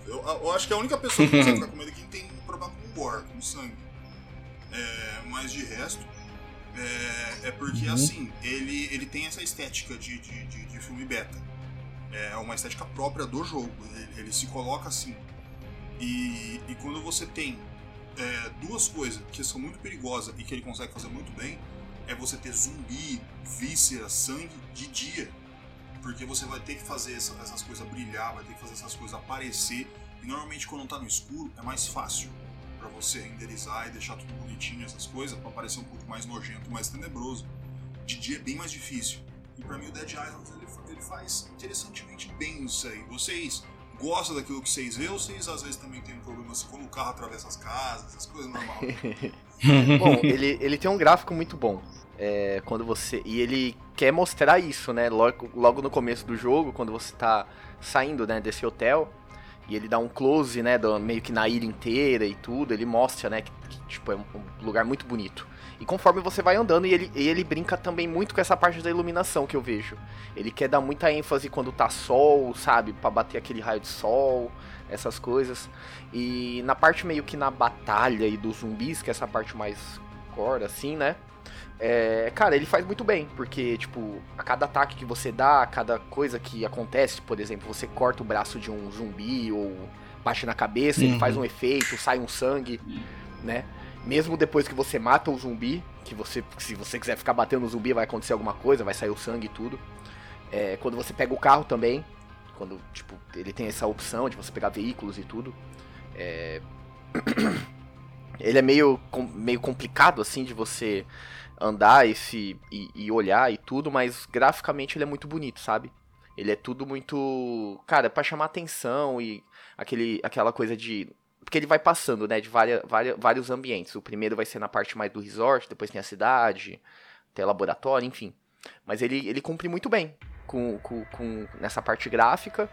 Speaker 1: Eu, eu acho que a única pessoa que consegue ficar com medo é quem tem um problema com gore, com sangue. É, mas de resto, é, é porque uhum. assim, ele, ele tem essa estética de, de, de, de filme beta é uma estética própria do jogo. Ele, ele se coloca assim. E, e quando você tem é, duas coisas que são muito perigosas e que ele consegue fazer muito bem, é você ter zumbi, víscera, sangue de dia. Porque você vai ter que fazer essa, essas coisas brilhar, vai ter que fazer essas coisas aparecer. E normalmente quando tá no escuro é mais fácil para você renderizar e deixar tudo bonitinho, essas coisas, para parecer um pouco mais nojento, mais tenebroso. De dia é bem mais difícil. E para mim o Dead Island ele ele faz interessantemente bem isso aí. Vocês gostam daquilo que vocês vê ou vocês às vezes também tem um problema assim, quando o carro atravessa as casas, essas coisas normais? [laughs] [laughs]
Speaker 2: bom, ele, ele tem um gráfico muito bom. É, quando você. E ele quer mostrar isso, né? Logo, logo no começo do jogo, quando você tá saindo, né, desse hotel, e ele dá um close, né, do, meio que na ilha inteira e tudo, ele mostra, né, que, que tipo, é um, um lugar muito bonito. E conforme você vai andando, e ele, e ele brinca também muito com essa parte da iluminação que eu vejo. Ele quer dar muita ênfase quando tá sol, sabe? para bater aquele raio de sol, essas coisas. E na parte meio que na batalha e dos zumbis, que é essa parte mais core, assim, né? É, cara, ele faz muito bem, porque, tipo, a cada ataque que você dá, a cada coisa que acontece, por exemplo, você corta o braço de um zumbi ou bate na cabeça, uhum. ele faz um efeito, sai um sangue, né? Mesmo depois que você mata o zumbi, que você, se você quiser ficar batendo no zumbi, vai acontecer alguma coisa, vai sair o sangue e tudo. É, quando você pega o carro também, quando, tipo, ele tem essa opção de você pegar veículos e tudo. É... [coughs] ele é meio, meio complicado, assim, de você andar e, se, e, e olhar e tudo, mas graficamente ele é muito bonito, sabe? Ele é tudo muito. Cara, pra chamar atenção e aquele, aquela coisa de porque ele vai passando, né, de várias, várias, vários ambientes. O primeiro vai ser na parte mais do resort, depois tem a cidade, tem laboratório, enfim. Mas ele, ele cumpre muito bem com, com, com nessa parte gráfica.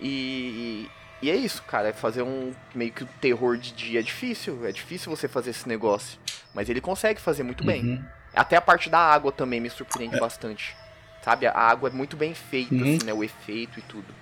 Speaker 2: E, e é isso, cara. É fazer um meio que o terror de dia é difícil. É difícil você fazer esse negócio. Mas ele consegue fazer muito uhum. bem. Até a parte da água também me surpreende é. bastante. Sabe? A água é muito bem feita, uhum. assim, né? O efeito e tudo.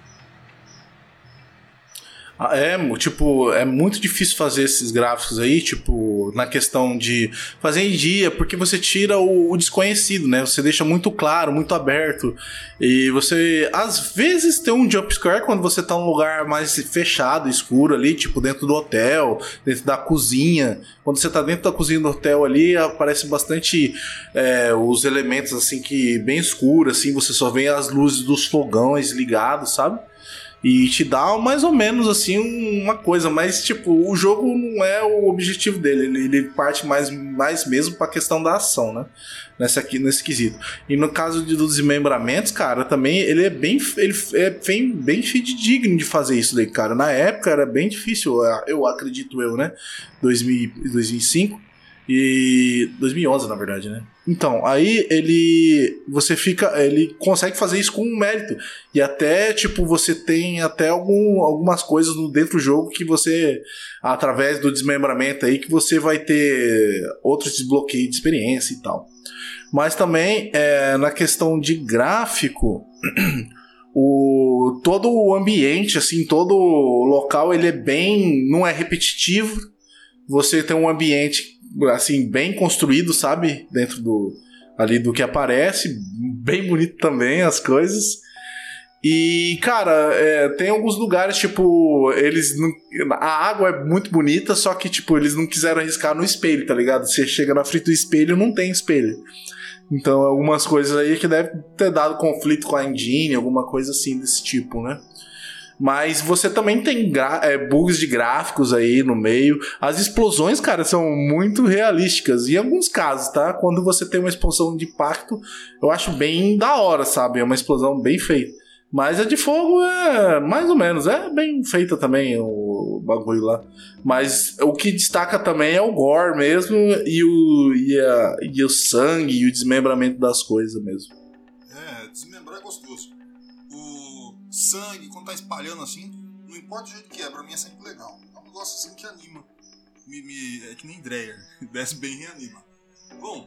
Speaker 3: Ah, é, tipo, é muito difícil fazer esses gráficos aí, tipo, na questão de fazer em dia, porque você tira o, o, desconhecido, né? Você deixa muito claro, muito aberto. E você, às vezes, tem um jump scare quando você tá num lugar mais fechado, escuro ali, tipo, dentro do hotel, dentro da cozinha. Quando você tá dentro da cozinha do hotel ali, aparece bastante é, os elementos, assim, que bem escuro, assim, você só vê as luzes dos fogões ligados, sabe? E te dá mais ou menos assim uma coisa, mas tipo, o jogo não é o objetivo dele, ele, ele parte mais, mais mesmo pra questão da ação, né? Nesse aqui, nesse quesito. E no caso de, dos desmembramentos, cara, também ele é bem ele é bem, bem digno de fazer isso daí, cara. Na época era bem difícil, eu acredito eu, né? 2000, 2005 e 2011, na verdade, né? Então, aí ele você fica, ele consegue fazer isso com mérito. E até tipo você tem até algum, algumas coisas dentro do jogo que você através do desmembramento aí que você vai ter outros desbloqueios de experiência e tal. Mas também é, na questão de gráfico, [clears throat] o todo o ambiente assim, todo o local ele é bem, não é repetitivo. Você tem um ambiente assim, bem construído, sabe? Dentro do ali do que aparece, bem bonito também as coisas. E, cara, é, tem alguns lugares, tipo, eles não. A água é muito bonita, só que, tipo, eles não quiseram arriscar no espelho, tá ligado? Você chega na frente do espelho não tem espelho. Então, algumas coisas aí que deve ter dado conflito com a engine, alguma coisa assim desse tipo, né? Mas você também tem é, bugs de gráficos aí no meio. As explosões, cara, são muito realísticas. Em alguns casos, tá? Quando você tem uma explosão de impacto, eu acho bem da hora, sabe? É uma explosão bem feita. Mas a de fogo é mais ou menos, é bem feita também o bagulho lá. Mas o que destaca também é o gore mesmo e o, e, a, e o sangue e o desmembramento das coisas mesmo.
Speaker 1: É, desmembrar é gostoso sangue, quando tá espalhando assim, não importa o jeito que é, pra mim é sempre legal. É um negócio assim que anima. Me, me, é que nem Dreyer, [laughs] desce bem e reanima. Bom,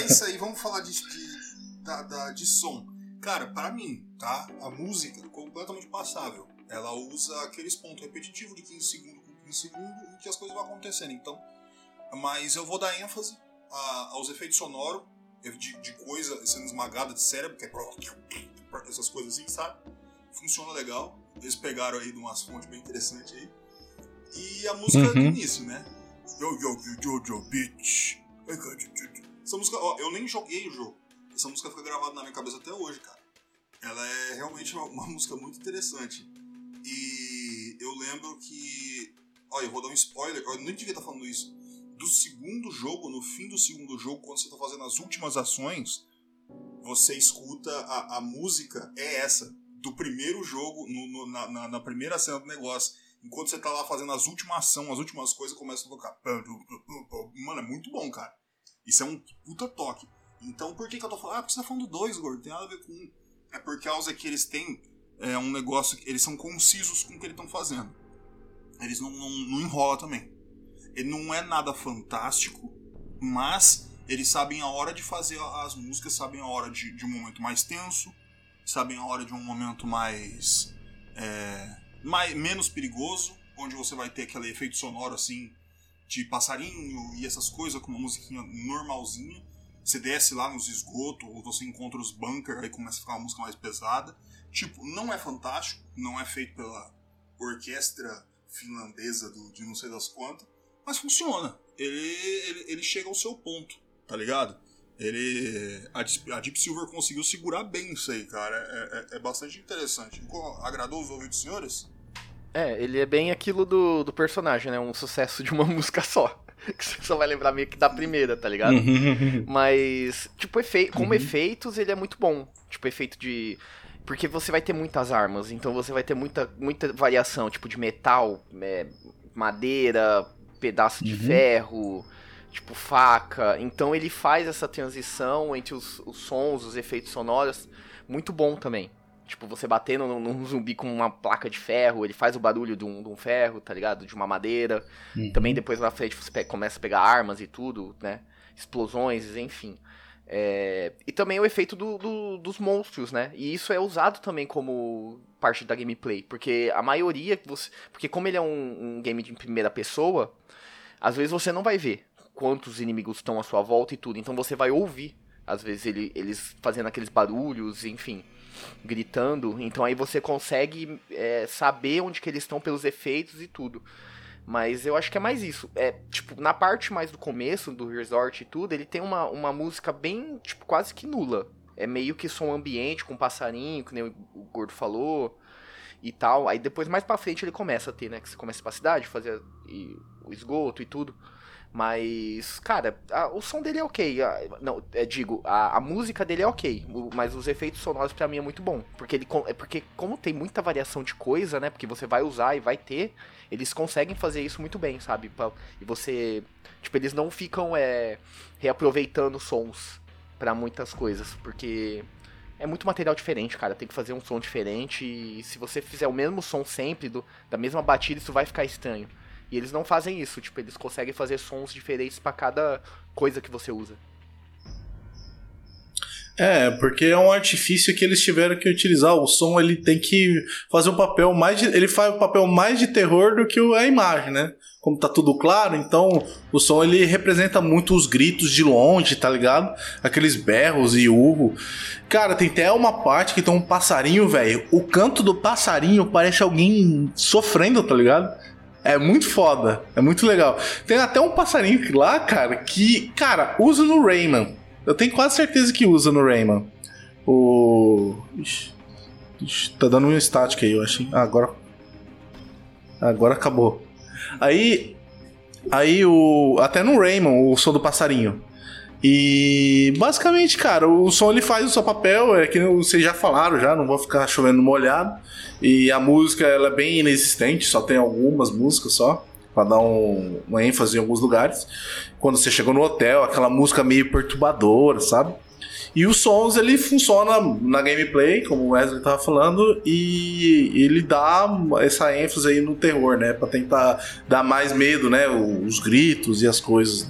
Speaker 1: é isso aí, vamos falar de, de, da, da, de som. Cara, para mim, tá? A música é completamente passável. Ela usa aqueles pontos repetitivos de 15 segundos por 15 segundos e que as coisas vão acontecendo. Então, mas eu vou dar ênfase a, aos efeitos sonoros de, de coisa sendo esmagada de cérebro, que é essas coisas assim, sabe? Funciona legal. Eles pegaram aí de umas fontes bem interessantes aí. E a música uhum. do início, né? Yo, yo, yo, yo, bitch. Essa música, ó, eu nem joguei o jogo. Essa música fica gravada na minha cabeça até hoje, cara. Ela é realmente uma, uma música muito interessante. E eu lembro que. Olha, eu vou dar um spoiler, eu nem devia estar falando isso. Do segundo jogo, no fim do segundo jogo, quando você está fazendo as últimas ações, você escuta a, a música é essa, do primeiro jogo, no, no, na, na, primeira cena do negócio. Enquanto você tá lá fazendo as últimas ações, as últimas coisas começam a tocar. Mano, é muito bom, cara. Isso é um puta toque. Então por que, que eu tô falando? Ah, porque você tá falando do 2, gordo, tem nada a ver com um. É por causa que eles têm é, um negócio, eles são concisos com o que eles estão fazendo. Eles não, não, não enrolam também. Ele não é nada fantástico, mas eles sabem a hora de fazer as músicas, sabem a hora de, de um momento mais tenso, sabem a hora de um momento mais, é, mais menos perigoso, onde você vai ter aquele efeito sonoro assim de passarinho e essas coisas com uma musiquinha normalzinha. Você desce lá nos esgotos, ou você encontra os bunkers, aí começa a ficar uma música mais pesada. Tipo, não é fantástico, não é feito pela orquestra finlandesa do, de não sei das quantas, mas funciona. Ele, ele, ele chega ao seu ponto, tá ligado? Ele. A, a Deep Silver conseguiu segurar bem isso aí, cara. É, é, é bastante interessante. Agradou os ouvidos dos senhores?
Speaker 2: É, ele é bem aquilo do, do personagem, né? Um sucesso de uma [laughs] música só. Que você só vai lembrar meio que da primeira, tá ligado? Mas, tipo, efe... como uhum. efeitos, ele é muito bom. Tipo, efeito de. Porque você vai ter muitas armas, então você vai ter muita, muita variação, tipo, de metal, é, madeira, pedaço de uhum. ferro, tipo, faca. Então ele faz essa transição entre os, os sons, os efeitos sonoros, muito bom também. Tipo, você batendo num, num, zumbi com uma placa de ferro, ele faz o barulho de um, de um ferro, tá ligado? De uma madeira. Uhum. Também depois na frente você começa a pegar armas e tudo, né? Explosões, enfim. É... E também o efeito do, do, dos monstros, né? E isso é usado também como parte da gameplay. Porque a maioria. Você... Porque como ele é um, um game de primeira pessoa, às vezes você não vai ver quantos inimigos estão à sua volta e tudo. Então você vai ouvir, às vezes, ele, eles fazendo aqueles barulhos, enfim gritando. Então aí você consegue é, saber onde que eles estão pelos efeitos e tudo. Mas eu acho que é mais isso. É, tipo, na parte mais do começo do resort e tudo, ele tem uma, uma música bem, tipo, quase que nula. É meio que som ambiente, com passarinho, que nem o, Gordo falou e tal. Aí depois, mais pra frente, ele começa a ter, né? Que você começa pra cidade, fazer e, o esgoto e tudo. Mas, cara, a, o som dele é ok. A, não, é, digo, a, a, música dele é ok. Mas os efeitos sonoros para mim é muito bom. Porque ele é porque, como tem muita variação de coisa, né? Porque você vai usar e vai ter, eles conseguem fazer isso muito bem, sabe? Pra, e você. Tipo, eles não ficam é, reaproveitando sons para muitas coisas. Porque é muito material diferente, cara. Tem que fazer um som diferente. E se você fizer o mesmo som sempre, do, da mesma batida, isso vai ficar estranho. E eles não fazem isso, tipo, eles conseguem fazer sons diferentes para cada coisa que você usa.
Speaker 3: É, porque é um artifício que eles tiveram que utilizar. O som ele tem que fazer um papel mais de, ele faz o um papel mais de terror do que a imagem, né? Como tá tudo claro, então o som ele representa muito os gritos de longe, tá ligado? Aqueles berros e urro. Cara, tem até uma parte que tem um passarinho, velho. O canto do passarinho parece alguém sofrendo, tá ligado? É muito foda, é muito legal. Tem até um passarinho lá, cara, que, cara, usa no Rayman. Eu tenho quase certeza que usa no Rayman. O. Ixi, ixi, tá dando um estático aí, eu achei. Ah, agora. Agora acabou. Aí. Aí o. Até no Rayman, o som do passarinho. E basicamente, cara, o som ele faz o seu papel, é que vocês já falaram já, não vou ficar chovendo molhado. E a música ela é bem inexistente, só tem algumas músicas só, para dar um, uma ênfase em alguns lugares. Quando você chegou no hotel, aquela música meio perturbadora, sabe? E os sons ele funciona na gameplay, como o Wesley tava falando, e ele dá essa ênfase aí no terror, né? Pra tentar dar mais medo, né? Os gritos e as coisas.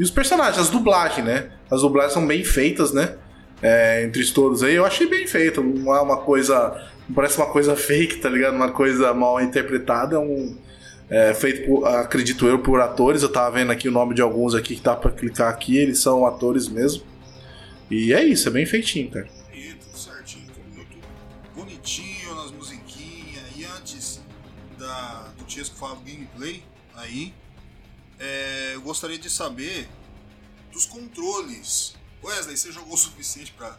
Speaker 3: E os personagens, as dublagens, né? As dublagens são bem feitas, né? É, entre todos aí, eu achei bem feito. Não é uma coisa parece uma coisa fake, tá ligado? Uma coisa mal interpretada. É um, é, feito, por, acredito eu, por atores. Eu tava vendo aqui o nome de alguns aqui que dá pra clicar aqui. Eles são atores mesmo. E é isso, é bem feitinho, cara.
Speaker 1: Tudo certinho, muito bonitinho nas musiquinhas. E antes da, do falar do gameplay, aí, é, eu gostaria de saber dos controles. Wesley, você jogou o suficiente para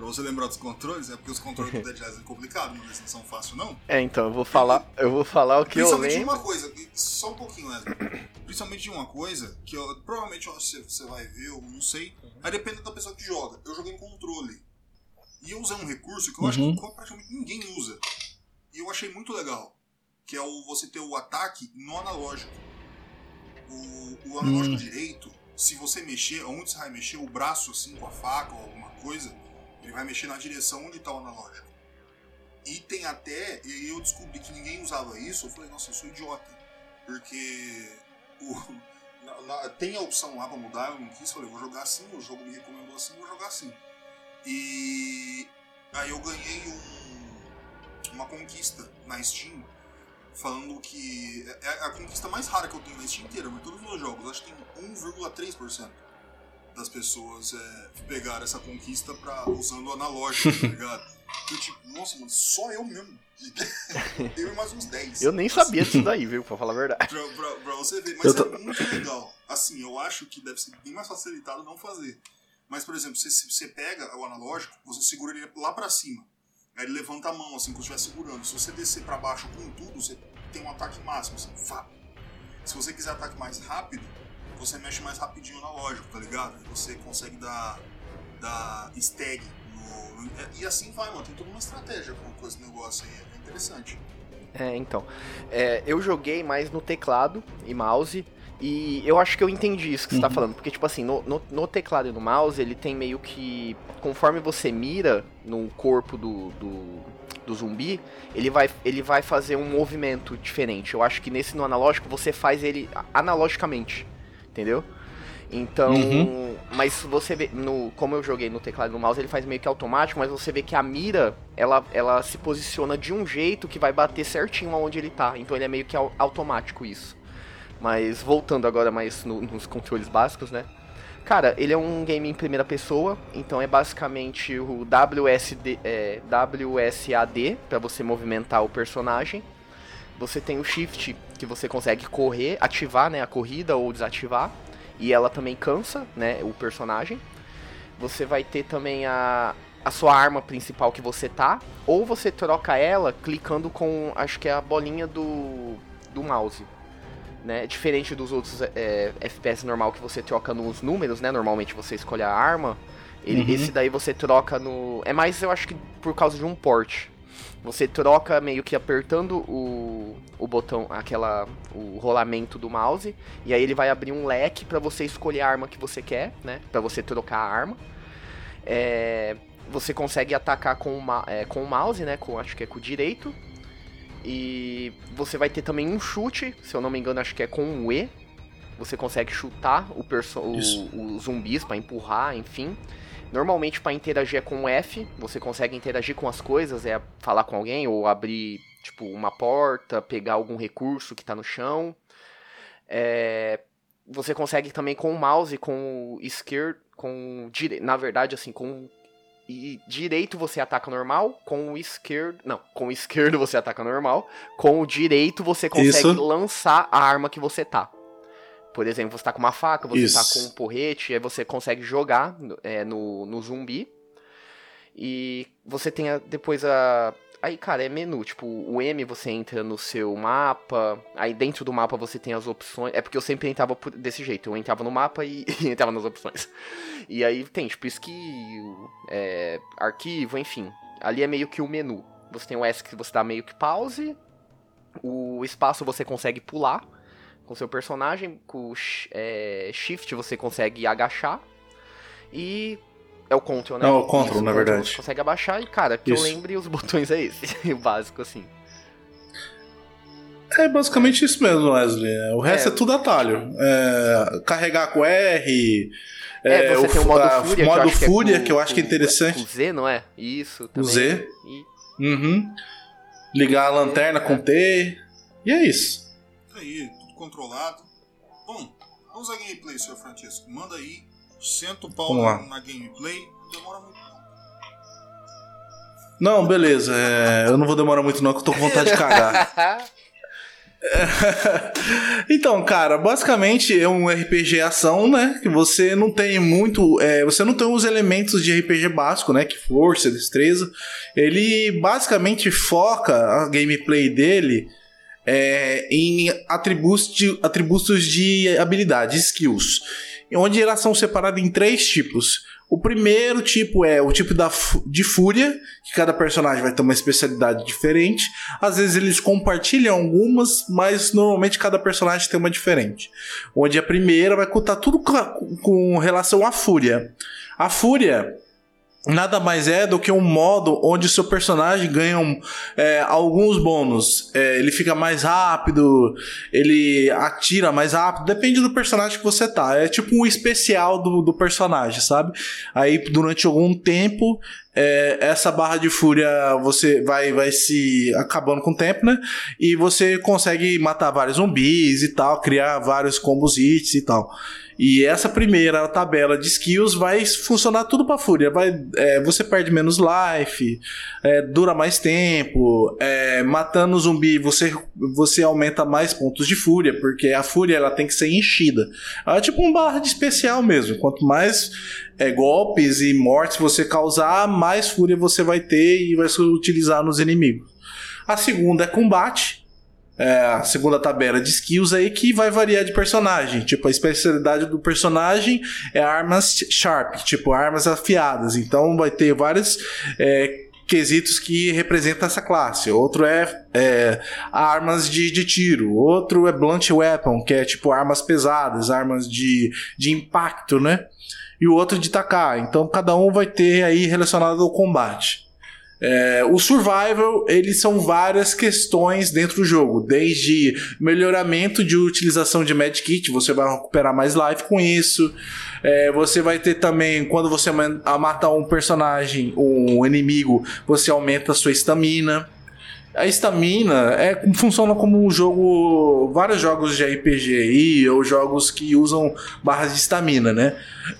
Speaker 1: Pra você lembrar dos controles, é porque os controles do [laughs] Dead Rising é complicado, não são fácil não.
Speaker 2: É, então, eu vou falar, eu vou falar o que eu lembro.
Speaker 1: Principalmente de uma coisa, só um pouquinho, Wesley. [coughs] Principalmente de uma coisa, que eu, provavelmente você, você vai ver, eu não sei. Aí depende da pessoa que joga. Eu joguei em controle. E eu usei um recurso que eu acho que uhum. praticamente ninguém usa. E eu achei muito legal. Que é o você ter o ataque no analógico. O, o analógico hum. direito, se você mexer, onde você vai mexer, o braço assim com a faca ou alguma coisa, ele vai mexer na direção onde está o analógico. E tem até, e aí eu descobri que ninguém usava isso, eu falei, nossa, eu sou idiota. Porque o, [laughs] na- na- tem a opção lá pra mudar, eu não quis, falei, vou jogar assim, o jogo me recomendou assim, vou jogar assim. E aí eu ganhei um- uma conquista na Steam falando que é é a conquista mais rara que eu tenho na Steam inteira, mas todos os meus jogos, acho que tem 1,3% das pessoas é, pegaram essa conquista pra, usando o analógico, tá [laughs] ligado? Eu tipo, nossa, mano, só eu mesmo. [laughs] eu e mais uns 10.
Speaker 2: Eu nem
Speaker 1: Assim,
Speaker 2: sabia disso daí, viu? Pra falar a verdade.
Speaker 1: Pra, pra- pra você ver, mas
Speaker 3: tô-
Speaker 1: é muito legal. Assim, eu acho que deve ser bem mais facilitado não fazer. Mas, por exemplo, você, você pega o analógico, você segura ele lá pra cima. Aí ele levanta a mão, assim, como se estivesse segurando. Se você descer pra baixo com tudo, você tem um ataque máximo, assim, fá. Se você quiser ataque mais rápido, você mexe mais rapidinho no analógico, tá ligado? Você consegue dar, dar stag no, no- E assim vai, mano. Tem toda uma estratégia com, com esse negócio aí. É interessante.
Speaker 2: É, então. É, eu joguei mais no teclado e mouse. E eu acho que eu entendi isso que você tá
Speaker 3: Uhum.
Speaker 2: falando. Porque, tipo assim, no, no, no teclado e no mouse, ele tem meio que. Conforme você mira no corpo do, do, do zumbi, ele vai, ele vai fazer um movimento diferente. Eu acho que nesse no analógico você faz ele analogicamente. Entendeu? Então.
Speaker 3: Uhum.
Speaker 2: Mas você vê. No, como eu joguei no teclado e no mouse, ele faz meio que automático, mas você vê que a mira, ela, ela se posiciona de um jeito que vai bater certinho aonde ele tá. Então ele é meio que au- automático isso. Mas voltando agora mais no- nos controles básicos, né? Cara, ele é um game em primeira pessoa, então é basicamente o WSD, é, WSAD para você movimentar o personagem. Você tem o Shift, que você consegue correr, ativar né, a corrida ou desativar. E ela também cansa né, o personagem. Você vai ter também a, a sua arma principal que você tá. Ou você troca ela clicando com, acho que é a bolinha do, do mouse. Né? Diferente dos outros é, FPS normal que você troca nos números, né? Normalmente você escolhe a arma. Ele,
Speaker 3: Uhum.
Speaker 2: Esse daí você troca no. É mais, eu acho que por causa de um port. Você troca meio que apertando o, o botão, aquela. o rolamento do mouse. E aí ele vai abrir um leque pra você escolher a arma que você quer, né? Pra você trocar a arma. É, você consegue atacar com o, ma- é, com o mouse, né? Com, acho que é com o direito. E você vai ter também um chute, se eu não me engano, acho que é com o E. Você consegue chutar o o- os zumbis pra empurrar, enfim. Normalmente pra interagir é com o F, você consegue interagir com as coisas, é falar com alguém ou abrir tipo uma porta, pegar algum recurso que tá no chão. É, você consegue também com o mouse, com o esquerdo, com o dire... na verdade assim, com e direito você ataca normal, com o esquerdo, não, com o esquerdo você ataca normal, com o direito você consegue
Speaker 3: Isso.
Speaker 2: lançar a arma que você tá. Por exemplo, você tá com uma faca, você
Speaker 3: Isso.
Speaker 2: tá com um porrete, aí você consegue jogar é, no, no zumbi. E você tem a- depois a. Aí, cara, é menu. Tipo, o M você entra no seu mapa. Aí dentro do mapa você tem as opções. É porque eu sempre entrava por- desse jeito. Eu entrava no mapa e, [laughs] e entrava nas opções. E aí tem, tipo, skill, é, arquivo, enfim. Ali é meio que o menu. Você tem o S que você dá meio que pause. O espaço você consegue pular com seu personagem. Com é, shift você consegue agachar. E é o control, né?
Speaker 3: É o control,
Speaker 2: Isso,
Speaker 3: na
Speaker 2: o
Speaker 3: verdade.
Speaker 2: Você consegue abaixar e, cara, que
Speaker 3: Isso.
Speaker 2: eu lembre os [laughs] botões é esse. [laughs] o básico, assim.
Speaker 3: É basicamente isso mesmo, Wesley. O resto é,
Speaker 2: É.
Speaker 3: tudo atalho. É, carregar com R.
Speaker 2: É, você tem o modo
Speaker 3: a-
Speaker 2: Fúria, que eu
Speaker 3: modo
Speaker 2: acho que é
Speaker 3: Fúria,
Speaker 2: com-
Speaker 3: que eu acho que é interessante.
Speaker 2: Com Z, não é? Isso.
Speaker 3: O
Speaker 2: Também.
Speaker 3: Z.
Speaker 2: E
Speaker 3: Uhum. Ligar a lanterna com T. E é isso.
Speaker 1: Tá aí, tudo controlado. Bom, vamos à gameplay, senhor Francisco. Manda aí, senta o pau na, na gameplay. Não demora muito. não.
Speaker 3: Não, beleza. é, eu não vou demorar muito, não, que eu tô com vontade de cagar. [laughs] [laughs] então, cara, basicamente é um RPG ação, né? Que você não tem muito. é, você não tem os elementos de RPG básico, né? Que força, destreza. Ele basicamente foca a gameplay dele é, em atributos de, atributos de habilidade, skills. Onde elas são separadas em três tipos. O primeiro tipo é o tipo da, de fúria, que cada personagem vai ter uma especialidade diferente. Às vezes eles compartilham algumas, mas normalmente cada personagem tem uma diferente. Onde a primeira vai contar tudo com relação à fúria. A fúria nada mais é do que um modo onde seu personagem ganha um, é, alguns bônus. É, ele fica mais rápido, ele atira mais rápido, depende do personagem que você tá. É tipo um especial do, do personagem, sabe? Aí durante algum tempo. é, essa barra de fúria você vai, vai se acabando com o tempo, né? E você consegue matar vários zumbis e tal, criar vários combos hits e tal. E essa primeira tabela de skills vai funcionar tudo pra fúria. Vai, é, você perde menos life, é, dura mais tempo, é, matando zumbi você, você aumenta mais pontos de fúria, porque a fúria ela tem que ser enchida. É tipo um barra de especial mesmo. Quanto mais é, golpes e mortes você causar, mais fúria você vai ter e vai se utilizar nos inimigos. A segunda é combate. É, a segunda tabela de skills aí que vai variar de personagem. Tipo, a especialidade do personagem é armas sharp, tipo, armas afiadas. Então vai ter vários é, quesitos que representam essa classe. Outro é, é, armas de, de tiro. Outro é blunt weapon, que é tipo armas pesadas, armas de, de impacto, né? E o outro de tacar. Então cada um vai ter aí relacionado ao combate. É, o survival, eles são várias questões dentro do jogo, desde melhoramento de utilização de medkit, você vai recuperar mais life com isso. É, você vai ter também, quando você matar um personagem, um inimigo, você aumenta a sua estamina. A estamina é, funciona como um jogo. Vários jogos de RPG aí, ou jogos que usam barras de estamina, né?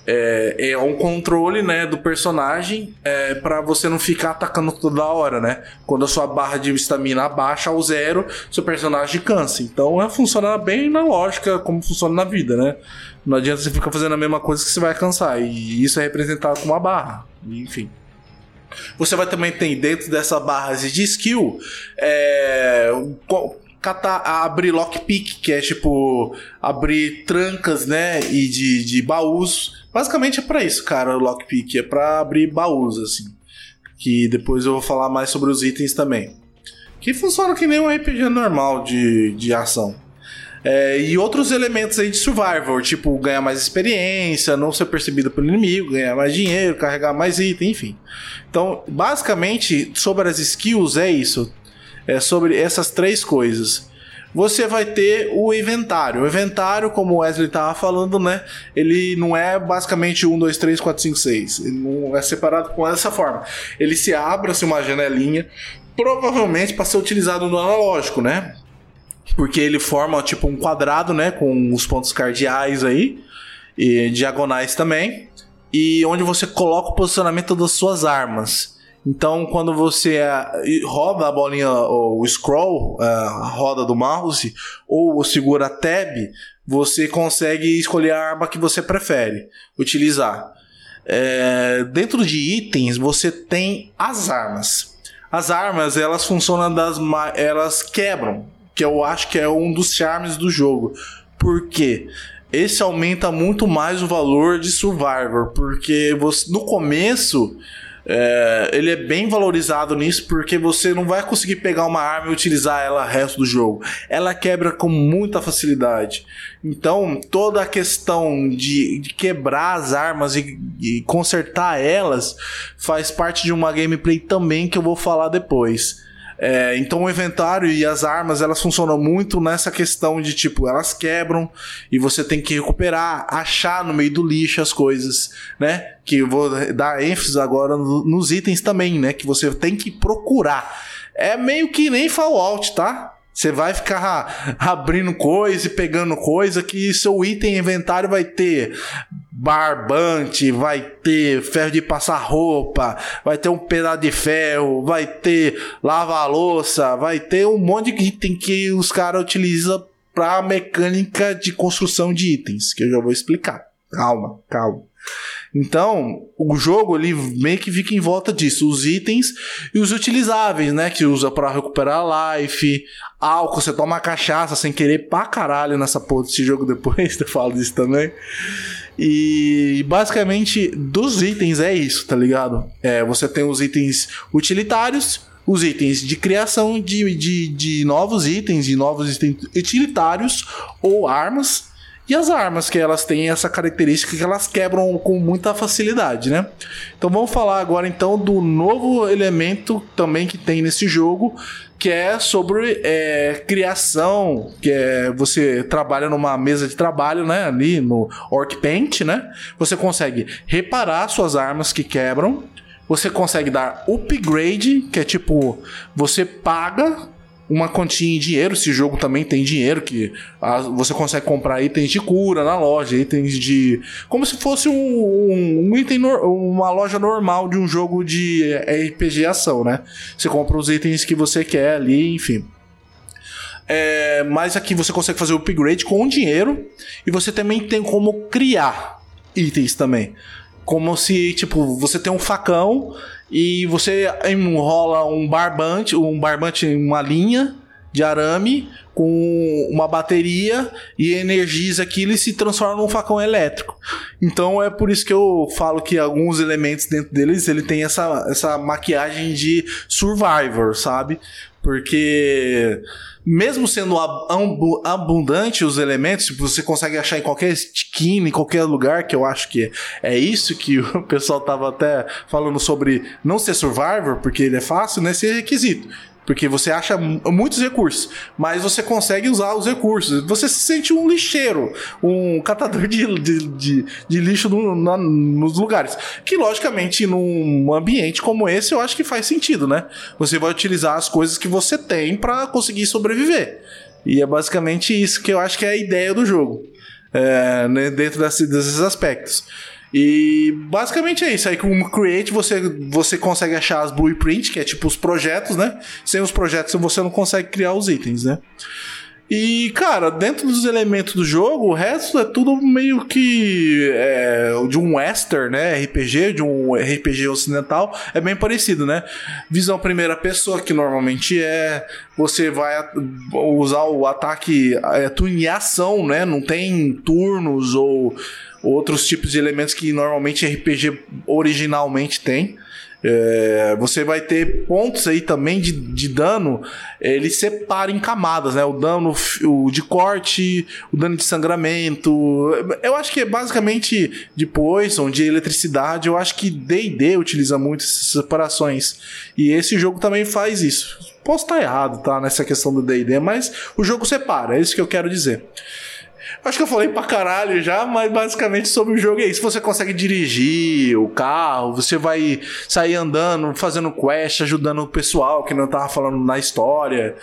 Speaker 3: É, é um controle né, do personagem é, para você não ficar atacando toda hora, né? Quando a sua barra de estamina abaixa ao zero, seu personagem cansa. Então é, funciona bem na lógica, como funciona na vida, né? Não adianta você ficar fazendo a mesma coisa que você vai cansar. E isso é representado com uma barra. Enfim. Você vai também ter dentro dessa barra de skill é, catar, abrir lockpick, que é tipo abrir trancas, né? E de, de baús. Basicamente é pra isso, cara, o lockpick. É pra abrir baús, assim. Que depois eu vou falar mais sobre os itens também. Que funciona que nem um RPG normal de, de ação. É, e outros elementos aí de survival, tipo ganhar mais experiência, não ser percebido pelo inimigo, ganhar mais dinheiro, carregar mais item, enfim. Então, basicamente, sobre as skills é isso. É sobre essas três coisas. Você vai ter o inventário. O inventário, como o Wesley estava falando, né? Ele não é basicamente 1, 2, 3, 4, 5, 6. Ele não é separado com essa forma. Ele se abre assim, uma janelinha, provavelmente para ser utilizado no analógico, né? Porque ele forma tipo um quadrado, né? Com os pontos cardeais aí. E diagonais também. E onde você coloca o posicionamento das suas armas. Então, quando você eh, roda a bolinha, o scroll, a roda do mouse, ou segura a tab, você consegue escolher a arma que você prefere utilizar. É, dentro de itens, você tem as armas. As armas, elas funcionam das. Elas quebram. Que eu acho que é um dos charmes do jogo. Por quê? Esse aumenta muito mais o valor de Survivor. Porque você, no começo. é, ele é bem valorizado nisso porque você não vai conseguir pegar uma arma e utilizar ela o resto do jogo. Ela quebra com muita facilidade. Então, toda a questão de, de quebrar as armas e, e consertar elas faz parte de uma gameplay também que eu vou falar depois. É, então o inventário e as armas elas funcionam muito nessa questão de tipo elas quebram e você tem que recuperar, achar no meio do lixo as coisas, né? Que eu vou dar ênfase agora no- nos itens também, né? Que você tem que procurar. É meio que nem Fallout, tá? Você vai ficar abrindo coisa e pegando coisa que seu item inventário vai ter barbante, vai ter ferro de passar roupa, vai ter um pedaço de ferro, vai ter lava-louça, vai ter um monte de item que os caras utilizam para mecânica de construção de itens, que eu já vou explicar. Calma, calma. Então, o jogo ele meio que fica em volta disso, os itens e os utilizáveis, né, que usa pra recuperar life, álcool, você toma cachaça sem querer pra caralho nessa porra desse jogo depois, [laughs] eu falo disso também. E basicamente dos itens é isso, tá ligado? É, você tem os itens utilitários, os itens de criação de, de, de novos itens, de novos itens utilitários ou armas. E as armas que elas têm essa característica que elas quebram com muita facilidade, né? Então vamos falar agora então do novo elemento também que tem nesse jogo, que é sobre é, criação, que é você trabalha numa mesa de trabalho, né, ali no Orc Paint, né? Você consegue reparar suas armas que quebram, você consegue dar upgrade, que é tipo, você paga uma quantia em dinheiro. Esse jogo também tem dinheiro que você consegue comprar itens de cura na loja, itens de. Como se fosse um, um, um item, nor- uma loja normal de um jogo de RPG ação, né? Você compra os itens que você quer ali, enfim. É, mas aqui você consegue fazer o upgrade com dinheiro e você também tem como criar itens também. Como se, tipo, você tem um facão e você enrola um barbante, um barbante em uma linha de arame com uma bateria e energiza aquilo e se transforma num facão elétrico. Então é por isso que eu falo que alguns elementos dentro deles ele tem essa, essa maquiagem de survivor, sabe? Porque mesmo sendo ab- abundante os elementos, tipo, você consegue achar em qualquer esquina, em qualquer lugar, que eu acho que é isso que [laughs] o pessoal tava até falando sobre não ser survivor, porque ele é fácil, né? Requisito. Porque você acha mu- muitos recursos, mas você consegue usar os recursos. Você se sente um lixeiro, um catador de, de, de, de lixo no- na- nos lugares. Que, logicamente, num ambiente como esse, eu acho que faz sentido, né? Você vai utilizar as coisas que você tem para conseguir sobreviver. E é basicamente isso que eu acho que é a ideia do jogo. É, né, dentro desse- desses aspectos. E basicamente é isso. Aí com o Create você, você consegue achar as blueprints, que é tipo os projetos, né? Sem os projetos você não consegue criar os itens, né? E, cara, dentro dos elementos do jogo, o resto é tudo meio que é, de um western, né? RPG, de um RPG ocidental, é bem parecido, né? Visão primeira pessoa, que normalmente é. Você vai usar o ataque é, ação, né? Não tem turnos ou outros tipos de elementos que normalmente RPG originalmente tem. É, você vai ter pontos aí também de, de dano, ele separa em camadas, né? O dano o de corte, o dano de sangramento. Eu acho que é basicamente de poison, de eletricidade. Eu acho que D&D utiliza muito essas separações. E esse jogo também faz isso. Posso estar errado, tá? Nessa questão do D&D, mas o jogo separa, é isso que eu quero dizer. Acho que eu falei pra caralho já, mas basicamente sobre o jogo é isso. Você consegue dirigir o carro, você vai sair andando, fazendo quest, ajudando o pessoal que não tava falando na história.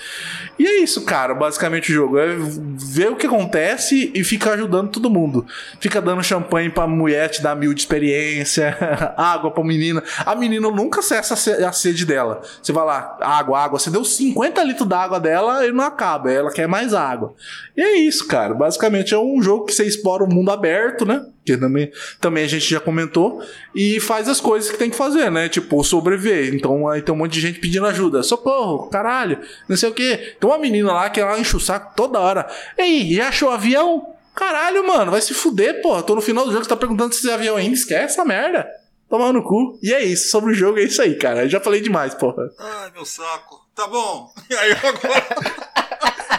Speaker 3: E é isso, cara, basicamente o jogo. É ver o que acontece e ficar ajudando todo mundo. Fica dando champanhe pra mulher te dar mil de experiência, [laughs] água pra menina. A menina nunca cessa a se- a sede dela. Você vai lá, água, água. Você deu 50 litros d'água dela e não acaba. Ela quer mais água. E é isso, cara. Basicamente é um jogo que você explora o mundo aberto, né? Que também, também a gente já comentou. E faz as coisas que tem que fazer, né? Tipo, sobreviver. Então aí tem um monte de gente pedindo ajuda. Socorro, caralho, não sei o quê. Tem uma menina lá que ela enche o saco toda hora. Ei, já achou o avião? Caralho, mano, vai se fuder, porra. Tô no final do jogo, você tá perguntando se esse avião ainda. Esquece essa merda. Tomar no cu. E é isso, sobre o jogo é isso aí, cara. Eu já falei demais, porra.
Speaker 1: Ai, meu saco. Tá bom. E [laughs] aí agora.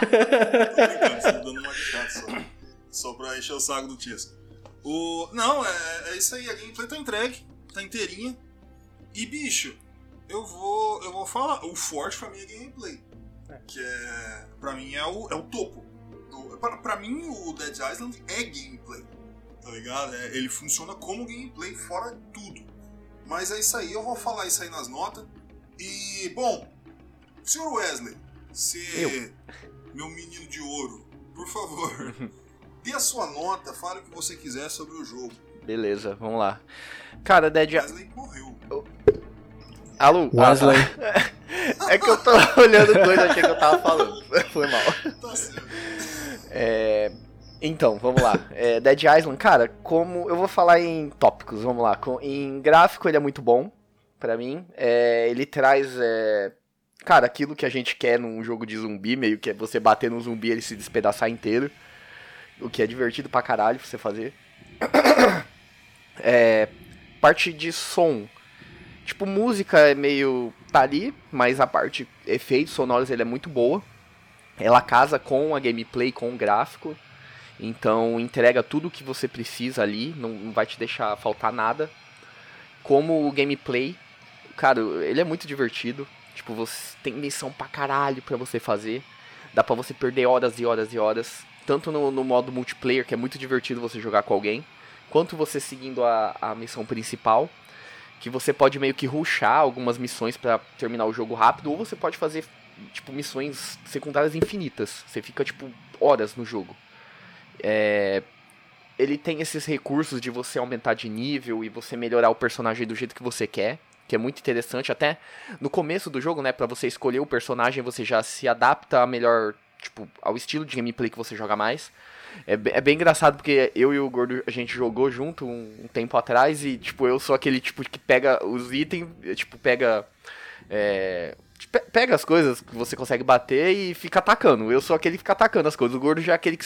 Speaker 1: [laughs] Tô brincando, só dando uma de só. Só pra encher o saco do Tisco. O... Não, é, é isso aí. A gameplay tá entregue. Tá inteirinha. E, bicho, eu vou. Eu vou falar. O forte pra mim é gameplay. Que é. Pra mim é o, é o topo. Do- Pra, pra mim, o Dead Island é gameplay. Tá ligado? É, ele funciona como gameplay fora de tudo. Mas é isso aí, eu vou falar isso aí nas notas. E, bom, senhor Wesley, você, meu menino de ouro, por favor, [laughs] dê a sua nota, fale o que você quiser sobre o jogo.
Speaker 2: Beleza, vamos lá. Cara, Dead
Speaker 1: Wesley morreu.
Speaker 2: Alô?
Speaker 3: Wesley.
Speaker 2: Ah, [laughs] é que eu tô [laughs] olhando coisa, achei que eu tava falando. [laughs] Foi mal.
Speaker 1: Tá certo.
Speaker 2: É, Então, vamos lá. É, Dead Island, cara, como. Eu vou falar em tópicos, vamos lá. Com- em gráfico, ele é muito bom, pra mim. É, ele traz. é, cara, aquilo que a gente quer num jogo de zumbi, meio que é você bater num zumbi e ele se despedaçar inteiro. O que é divertido pra caralho pra você fazer. É, parte de som. Tipo, música é meio. tá ali, mas a parte efeitos sonoros ele é muito boa. Ela casa com a gameplay, com o gráfico. Então entrega tudo o que você precisa ali, não, não vai te deixar faltar nada. Como o gameplay, cara, ele é muito divertido. Tipo, você tem missão pra caralho pra você fazer. Dá pra você perder horas e horas e horas. Tanto no, no modo multiplayer, que é muito divertido você jogar com alguém, quanto você seguindo a, a missão principal. Que você pode meio que rushar algumas missões pra terminar o jogo rápido, ou você pode fazer, tipo, missões secundárias infinitas. Você fica, tipo, horas no jogo. É, ele tem esses recursos de você aumentar de nível e você melhorar o personagem do jeito que você quer, que é muito interessante. Até no começo do jogo, né, para você escolher o personagem, você já se adapta a melhor, tipo, ao estilo de gameplay que você joga mais. É, é bem engraçado porque eu e o Gordo a gente jogou junto um, um tempo atrás e, tipo, eu sou aquele tipo que pega os itens, tipo, pega. É, pe- pega as coisas que você consegue bater e fica atacando. Eu sou aquele que fica atacando as coisas. O gordo já é aquele que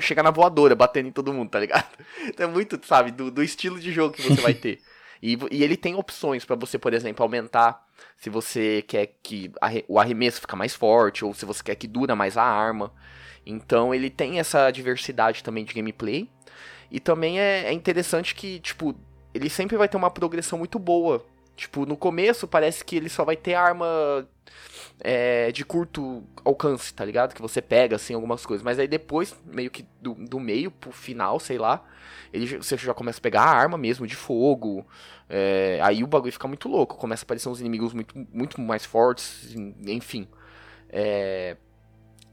Speaker 2: chega na voadora, batendo em todo mundo, tá ligado? [laughs] Então é muito, sabe, do, do estilo de jogo que você vai ter. E, e ele tem opções pra você, por exemplo, aumentar se você quer que o arremesso fica mais forte ou se você quer que dura mais a arma. Então ele tem essa diversidade também de gameplay. E também é, é interessante que, tipo, ele sempre vai ter uma progressão muito boa. Tipo, no começo parece que ele só vai ter arma é, de curto alcance, tá ligado? Que você pega, assim, algumas coisas. Mas aí depois, meio que do, do meio pro final, sei lá, ele, você já começa a pegar a arma mesmo, de fogo. é, aí o bagulho fica muito louco. Começa a aparecer uns inimigos muito, muito mais fortes, en- enfim. É,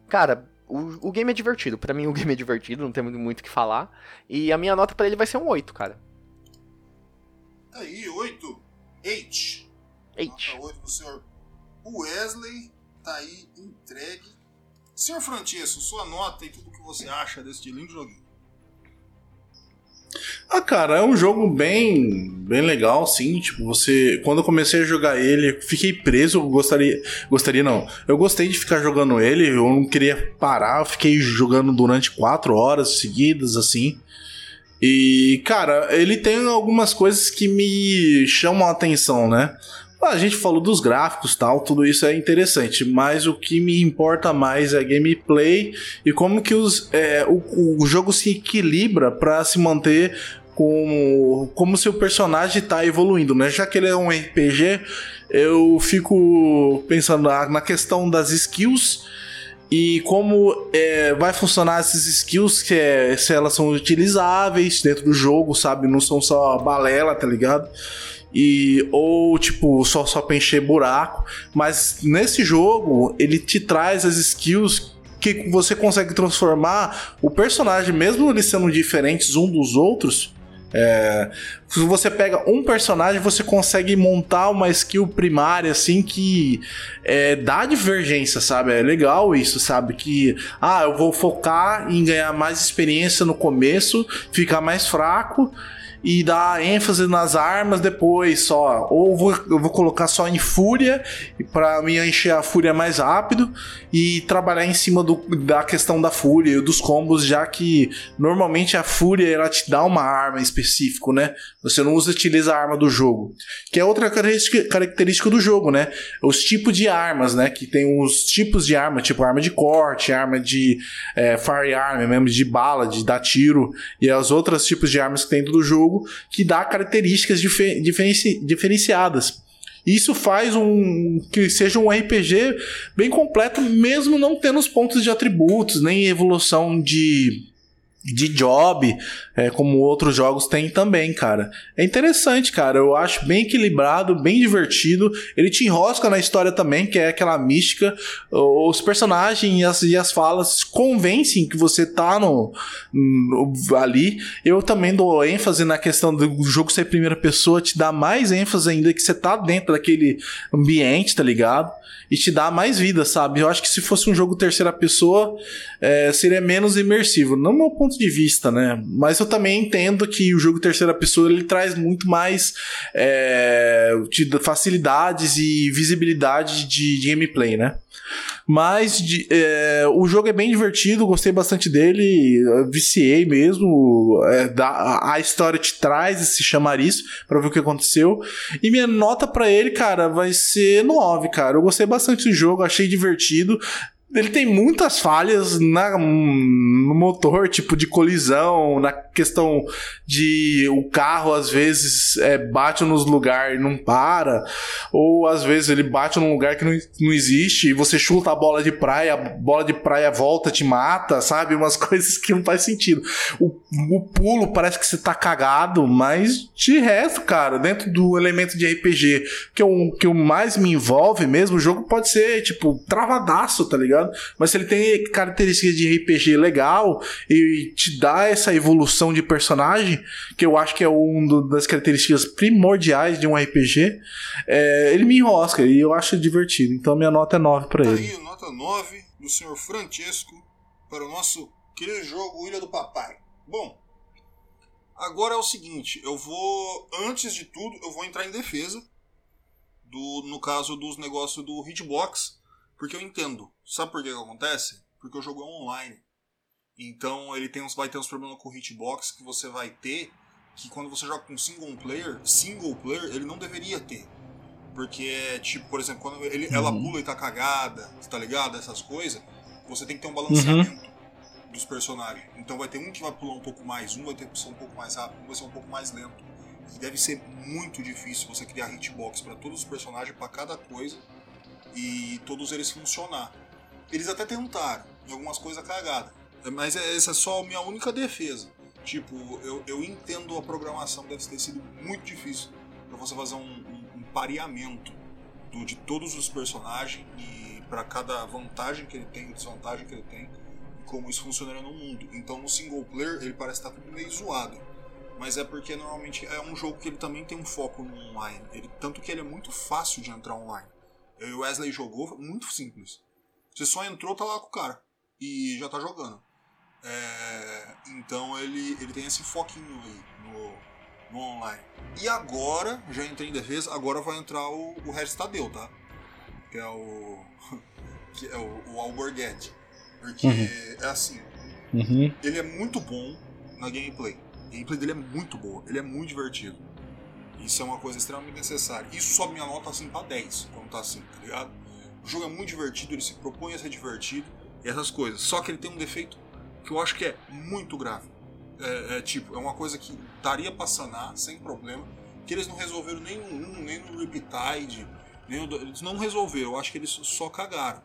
Speaker 2: cara, o, o game é divertido. Pra mim o game é divertido, não tem muito o que falar. E a minha nota pra ele vai ser um 8, cara.
Speaker 1: Aí, 8. 8.
Speaker 2: 8.
Speaker 1: Nota 8 do senhor Wesley. Tá aí entregue. Senhor Francesco, sua nota e tudo que você acha desse lindo joguinho.
Speaker 3: Ah, cara, é um jogo bem, bem legal, sim. Tipo, você, quando eu comecei a jogar ele, eu fiquei preso. Eu gostaria, gostaria não. Eu gostei de ficar jogando ele. Eu não queria parar. Eu fiquei jogando durante quatro horas seguidas, assim. E, cara, ele tem algumas coisas que me chamam a atenção, né? Ah, A gente falou dos gráficos tal, tudo isso é interessante, mas o que me importa mais é gameplay e como que os, é, o, o jogo se equilibra pra se manter como, como se o personagem tá evoluindo, né? Já que ele é um RPG, eu fico pensando na, na questão das skills e como é, vai funcionar essas skills, que é, se elas são utilizáveis dentro do jogo, sabe? Não são só balela, tá ligado? E, ou tipo, só, só pra encher buraco. Mas nesse jogo, ele te traz as skills que você consegue transformar o personagem, mesmo eles sendo diferentes um dos outros. É, se você pega um personagem, você consegue montar uma skill primária assim que é, dá divergência, sabe? É legal isso, sabe? Que ah, eu vou focar em ganhar mais experiência no começo, ficar mais fraco e dar ênfase nas armas depois só. Ou vou, eu vou colocar só em fúria para me encher a fúria mais rápido e trabalhar em cima do, da questão da fúria e dos combos, já que normalmente a fúria ela te dá uma arma específica, né? Você não usa utiliza a arma do jogo, que é outra característica, do jogo, né? Os tipos de armas, né? Que tem os tipos de arma, tipo arma de corte, arma de é, firearm, mesmo de bala, de dar tiro e as outras tipos de armas que tem do jogo que dá características dife- diferenci- diferenciadas. Isso faz um que seja um RPG bem completo, mesmo não tendo os pontos de atributos, nem evolução de, de job, é, como outros jogos têm também, cara. É interessante, cara. Eu acho bem equilibrado, bem divertido. Ele te enrosca na história também, que é aquela mística. Os personagens e as, e as falas convencem que você tá no, no- ali. Eu também dou ênfase na questão do jogo ser primeira pessoa, te dá mais ênfase ainda que você tá dentro daquele ambiente, tá ligado? E te dá mais vida, sabe? Eu acho que se fosse um jogo terceira pessoa, é, seria menos imersivo. No meu ponto de vista, né? Mas eu também entendo que o jogo terceira pessoa ele traz muito mais é, facilidades e visibilidade de, de gameplay, né? Mas de- é, o jogo é bem divertido, gostei bastante dele, viciei mesmo. é, dá- a história te traz esse chamariz pra ver o que aconteceu. E minha nota pra ele, cara, vai ser 9, cara. Eu gostei bastante do jogo, achei divertido. Ele tem muitas falhas na, no motor, tipo de colisão, na questão de o carro às vezes é, bate nos lugares e não para, ou às vezes ele bate num lugar que não, não existe e você chuta a bola de praia, a bola de praia volta, te mata, sabe? Umas [laughs] coisas que não faz sentido. O, o pulo parece que você tá cagado, mas de resto, cara, dentro do elemento de RPG que, eu, que o mais me envolve mesmo, o jogo pode ser, tipo, travadaço, tá ligado? Mas se ele tem características de RPG legal e te dá essa evolução de personagem, que eu acho que é uma das características primordiais de um RPG, é, ele me enrosca e eu acho divertido. Então minha nota é 9 pra
Speaker 1: Tá
Speaker 3: ele.
Speaker 1: aí, nota 9 do senhor Francesco para o nosso querido jogo Ilha do Papai. Bom, agora é o seguinte, eu vou, antes de tudo, eu vou entrar em defesa do, no caso dos negócios do hitbox, porque eu entendo. Sabe por que que acontece? Porque o jogo é online. Então ele tem uns, vai ter uns problemas com o hitbox que você vai ter, que quando você joga com single player, single player, ele não deveria ter. Porque é tipo, por exemplo, quando ele, ela
Speaker 3: Uhum.
Speaker 1: pula e tá cagada, tá ligado? Essas coisas, você tem que ter um balanceamento dos personagens. Então vai ter um que vai pular um pouco mais, um vai ter que ser um pouco mais rápido, um vai ser um pouco mais lento. E deve ser muito difícil você criar hitbox para todos os personagens, para cada coisa, e todos eles funcionar. Eles até tentaram, em algumas coisas cagadas. Mas é- essa é só a minha única defesa. Tipo, eu, eu entendo a programação deve ter sido muito difícil para você fazer um, um- um pareamento do- de todos os personagens e para cada vantagem que ele tem, desvantagem que ele tem, e como isso funcionaria no mundo. Então no single player ele parece estar tudo meio zoado. Mas é porque normalmente é um jogo que ele também tem um foco no online. Ele, tanto que ele é muito fácil de entrar online. E o Wesley jogou, muito simples. Você só entrou, tá lá com o cara. E já tá jogando. É, então ele, ele tem esse foquinho aí no, no online. E agora, já entrei em defesa, agora vai entrar o, o Regis Tadeu, tá? Que é o. [laughs] Que é o, o Alborguete. Porque é assim,
Speaker 3: Uhum.
Speaker 1: ele é muito bom na gameplay. A gameplay dele é muito boa, ele é muito divertido. Isso é uma coisa extremamente necessária. Isso sobe minha nota assim pra 10, quando tá assim, tá ligado? O jogo é muito divertido, ele se propõe a ser divertido e essas coisas. Só que ele tem um defeito que eu acho que é muito grave. É, é tipo, é uma coisa que daria pra sanar sem problema, que eles não resolveram nem no 1, nem no Riptide, nem no, do- eles não resolveram, eu acho que eles só cagaram.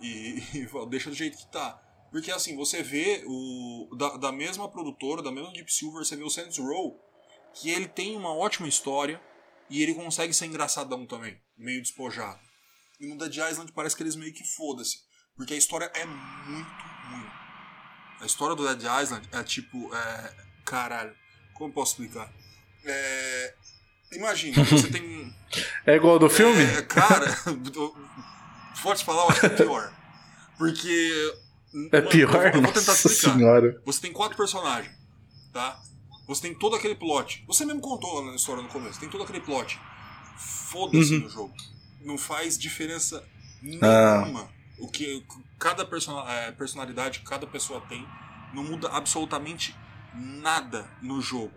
Speaker 1: E, [laughs] e deixa do jeito que tá. Porque assim, você vê o da, da mesma produtora, da mesma Deep Silver, você vê o Saints Row, que ele tem uma ótima história e ele consegue ser engraçadão também, meio despojado. E no Dead Island parece que eles meio que foda-se, porque a história é muito ruim. A história do Dead Island é tipo, é, caralho, como eu posso explicar? É, imagina, [laughs] você tem
Speaker 3: É igual do filme?
Speaker 1: é, cara, pode falar, eu acho que é pior. Porque.
Speaker 3: É
Speaker 1: mano,
Speaker 3: pior?
Speaker 1: Eu, eu vou tentar explicar.
Speaker 3: senhora.
Speaker 1: Você tem quatro personagens, tá? Você tem todo aquele plot. Você mesmo contou na história no começo. Tem todo aquele plot. Foda-se
Speaker 3: Uhum.
Speaker 1: no jogo. Não faz diferença
Speaker 3: Ah.
Speaker 1: nenhuma. O que cada é, personalidade cada pessoa tem não muda absolutamente nada no jogo.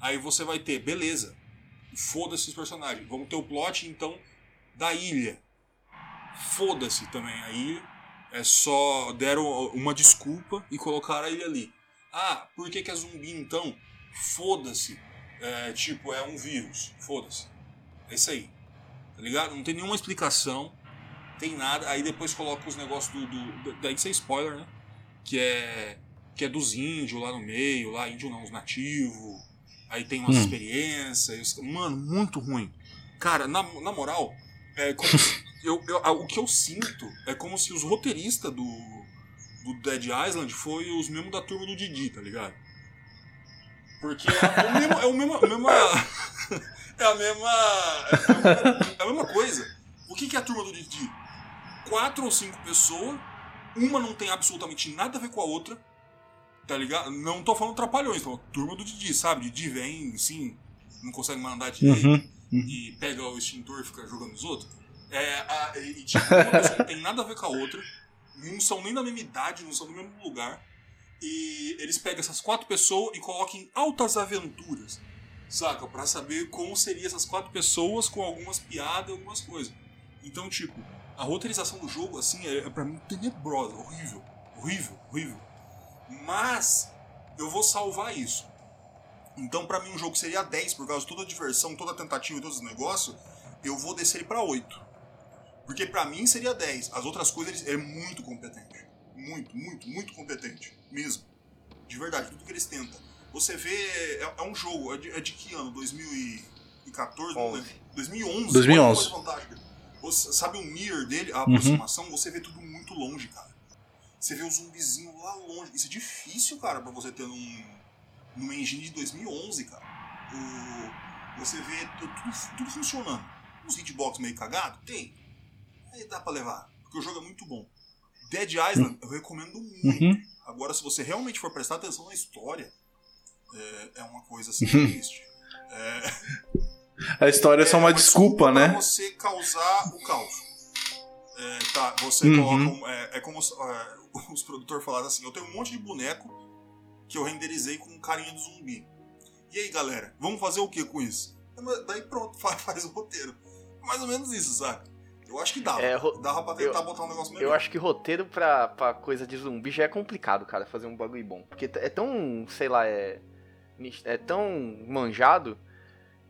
Speaker 1: Aí você vai ter, beleza. Foda-se os personagens. Vamos ter o plot então da ilha. Foda-se também a ilha. É só deram uma desculpa e colocaram a ilha ali. Ah, por que, que é zumbi então? Foda-se. É, tipo, é um vírus. Foda-se. É isso aí. Tá ligado? Não tem nenhuma explicação. Tem nada. Aí depois coloca os negócios do. do daí isso é spoiler, né? Que é. Que é dos índios lá no meio, lá, índio não, os nativos. Aí tem umas
Speaker 3: Hum.
Speaker 1: experiências. Mano, muito ruim. Cara, na, na moral, é como se- [laughs] eu, eu- o que eu sinto é como se os roteiristas do, do Dead Island foi os mesmos da turma do Didi, tá ligado? Porque é, o mesmo, é o mesmo, a mesma. É a mesma. [laughs] É a mesma, é a mesma coisa. O que, é a turma do Didi? Quatro ou cinco pessoas, uma não tem absolutamente nada a ver com a outra. Tá ligado? Não tô falando trapalhões, tô falando turma do Didi, sabe? Didi vem, sim, não consegue mandar direito
Speaker 3: Uhum.
Speaker 1: e pega o extintor e fica jogando os outros. É, a, e tipo, uma pessoa não tem nada a ver com a outra, não são nem da mesma idade, não são do mesmo lugar. E eles pegam essas quatro pessoas e colocam em altas aventuras, saca? Pra saber como seriam essas quatro pessoas com algumas piadas algumas coisas. Então, tipo, a roteirização do jogo, assim, é, é pra mim tenebrosa, horrível, horrível, horrível. Mas eu vou salvar isso. Então, pra mim, um jogo seria 10, por causa de toda a diversão, toda a tentativa e todos os negócios, eu vou descer ele pra 8. Porque pra mim seria 10. As outras coisas ele é muito competente. Muito, muito, muito competente. Mesmo. De verdade, tudo que eles tentam. Você vê. É, é um jogo, é de, é de que ano? 2014? Não
Speaker 2: 11.
Speaker 1: lembro. 2011.
Speaker 3: 2011.
Speaker 1: Olha que coisa fantástica. Você, sabe o mirror dele, a aproximação? Você vê tudo muito longe, cara. Você vê o zumbizinho lá longe. Isso é difícil, cara, pra você ter num, numa engine de 2011, cara. O, você vê tu- tudo, tudo funcionando. Uns hitbox meio cagado? Tem. Aí dá pra levar. Porque o jogo é muito bom. Dead Island eu recomendo muito.
Speaker 3: Uhum.
Speaker 1: Agora, se você realmente for prestar atenção na história, é, é uma coisa assim triste. É,
Speaker 3: A história é só uma desculpa,
Speaker 1: pra
Speaker 3: né?
Speaker 1: você causar o caos. É, tá, você
Speaker 3: Uhum.
Speaker 1: coloca. um- é, é como é, [laughs] os produtores falaram assim: eu tenho um monte de boneco que eu renderizei com carinha de zumbi. E aí, galera, vamos fazer o que com isso? Daí pronto, [laughs] faz, faz o roteiro. É Mais ou menos isso, saca? Eu acho que dava.
Speaker 2: É, ro-
Speaker 1: dava pra tentar botar um negócio melhor.
Speaker 2: Eu acho que roteiro pra, pra coisa de zumbi já é complicado, cara, fazer um bagulho bom. Porque é tão, sei lá, é. É tão manjado.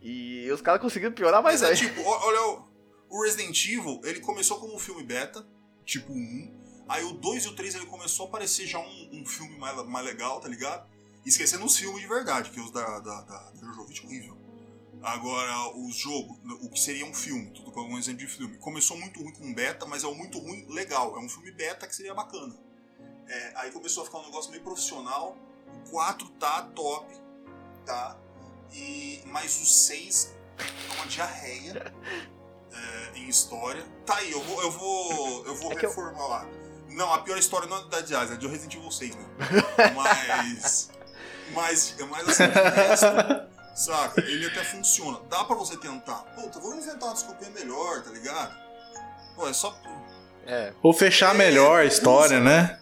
Speaker 2: E os caras conseguiram piorar mais
Speaker 1: Mas é
Speaker 2: aí.
Speaker 1: tipo, ó- olha, o- Resident Evil, ele começou como um filme beta, tipo 1. Aí o 2 e o 3 ele começou a parecer já um, um filme mais, mais legal, tá ligado? Esquecendo os filmes de verdade, que os da, da, da, da Jojovic é horrível. Agora, os jogos, o que seria um filme, tudo com algum exemplo de filme. Começou muito ruim com beta, mas é um muito ruim legal. É um filme beta que seria bacana. É, aí começou a ficar um negócio meio profissional. O 4 tá top, tá? E, mas o 6 é uma diarreia [laughs] é, em história. Tá aí, eu vou, eu vou, eu vou
Speaker 2: É que eu-
Speaker 1: reformular. Não, a pior história não é da Jazz, é de Resident Evil 6, né? [laughs] Mas. Mas, mas assim, de resto, saca? Ele até funciona. Dá pra você tentar. Puta, vamos inventar uma desculpinha melhor, tá ligado? Pô, é só.
Speaker 2: É.
Speaker 3: Ou fechar melhor a história, né?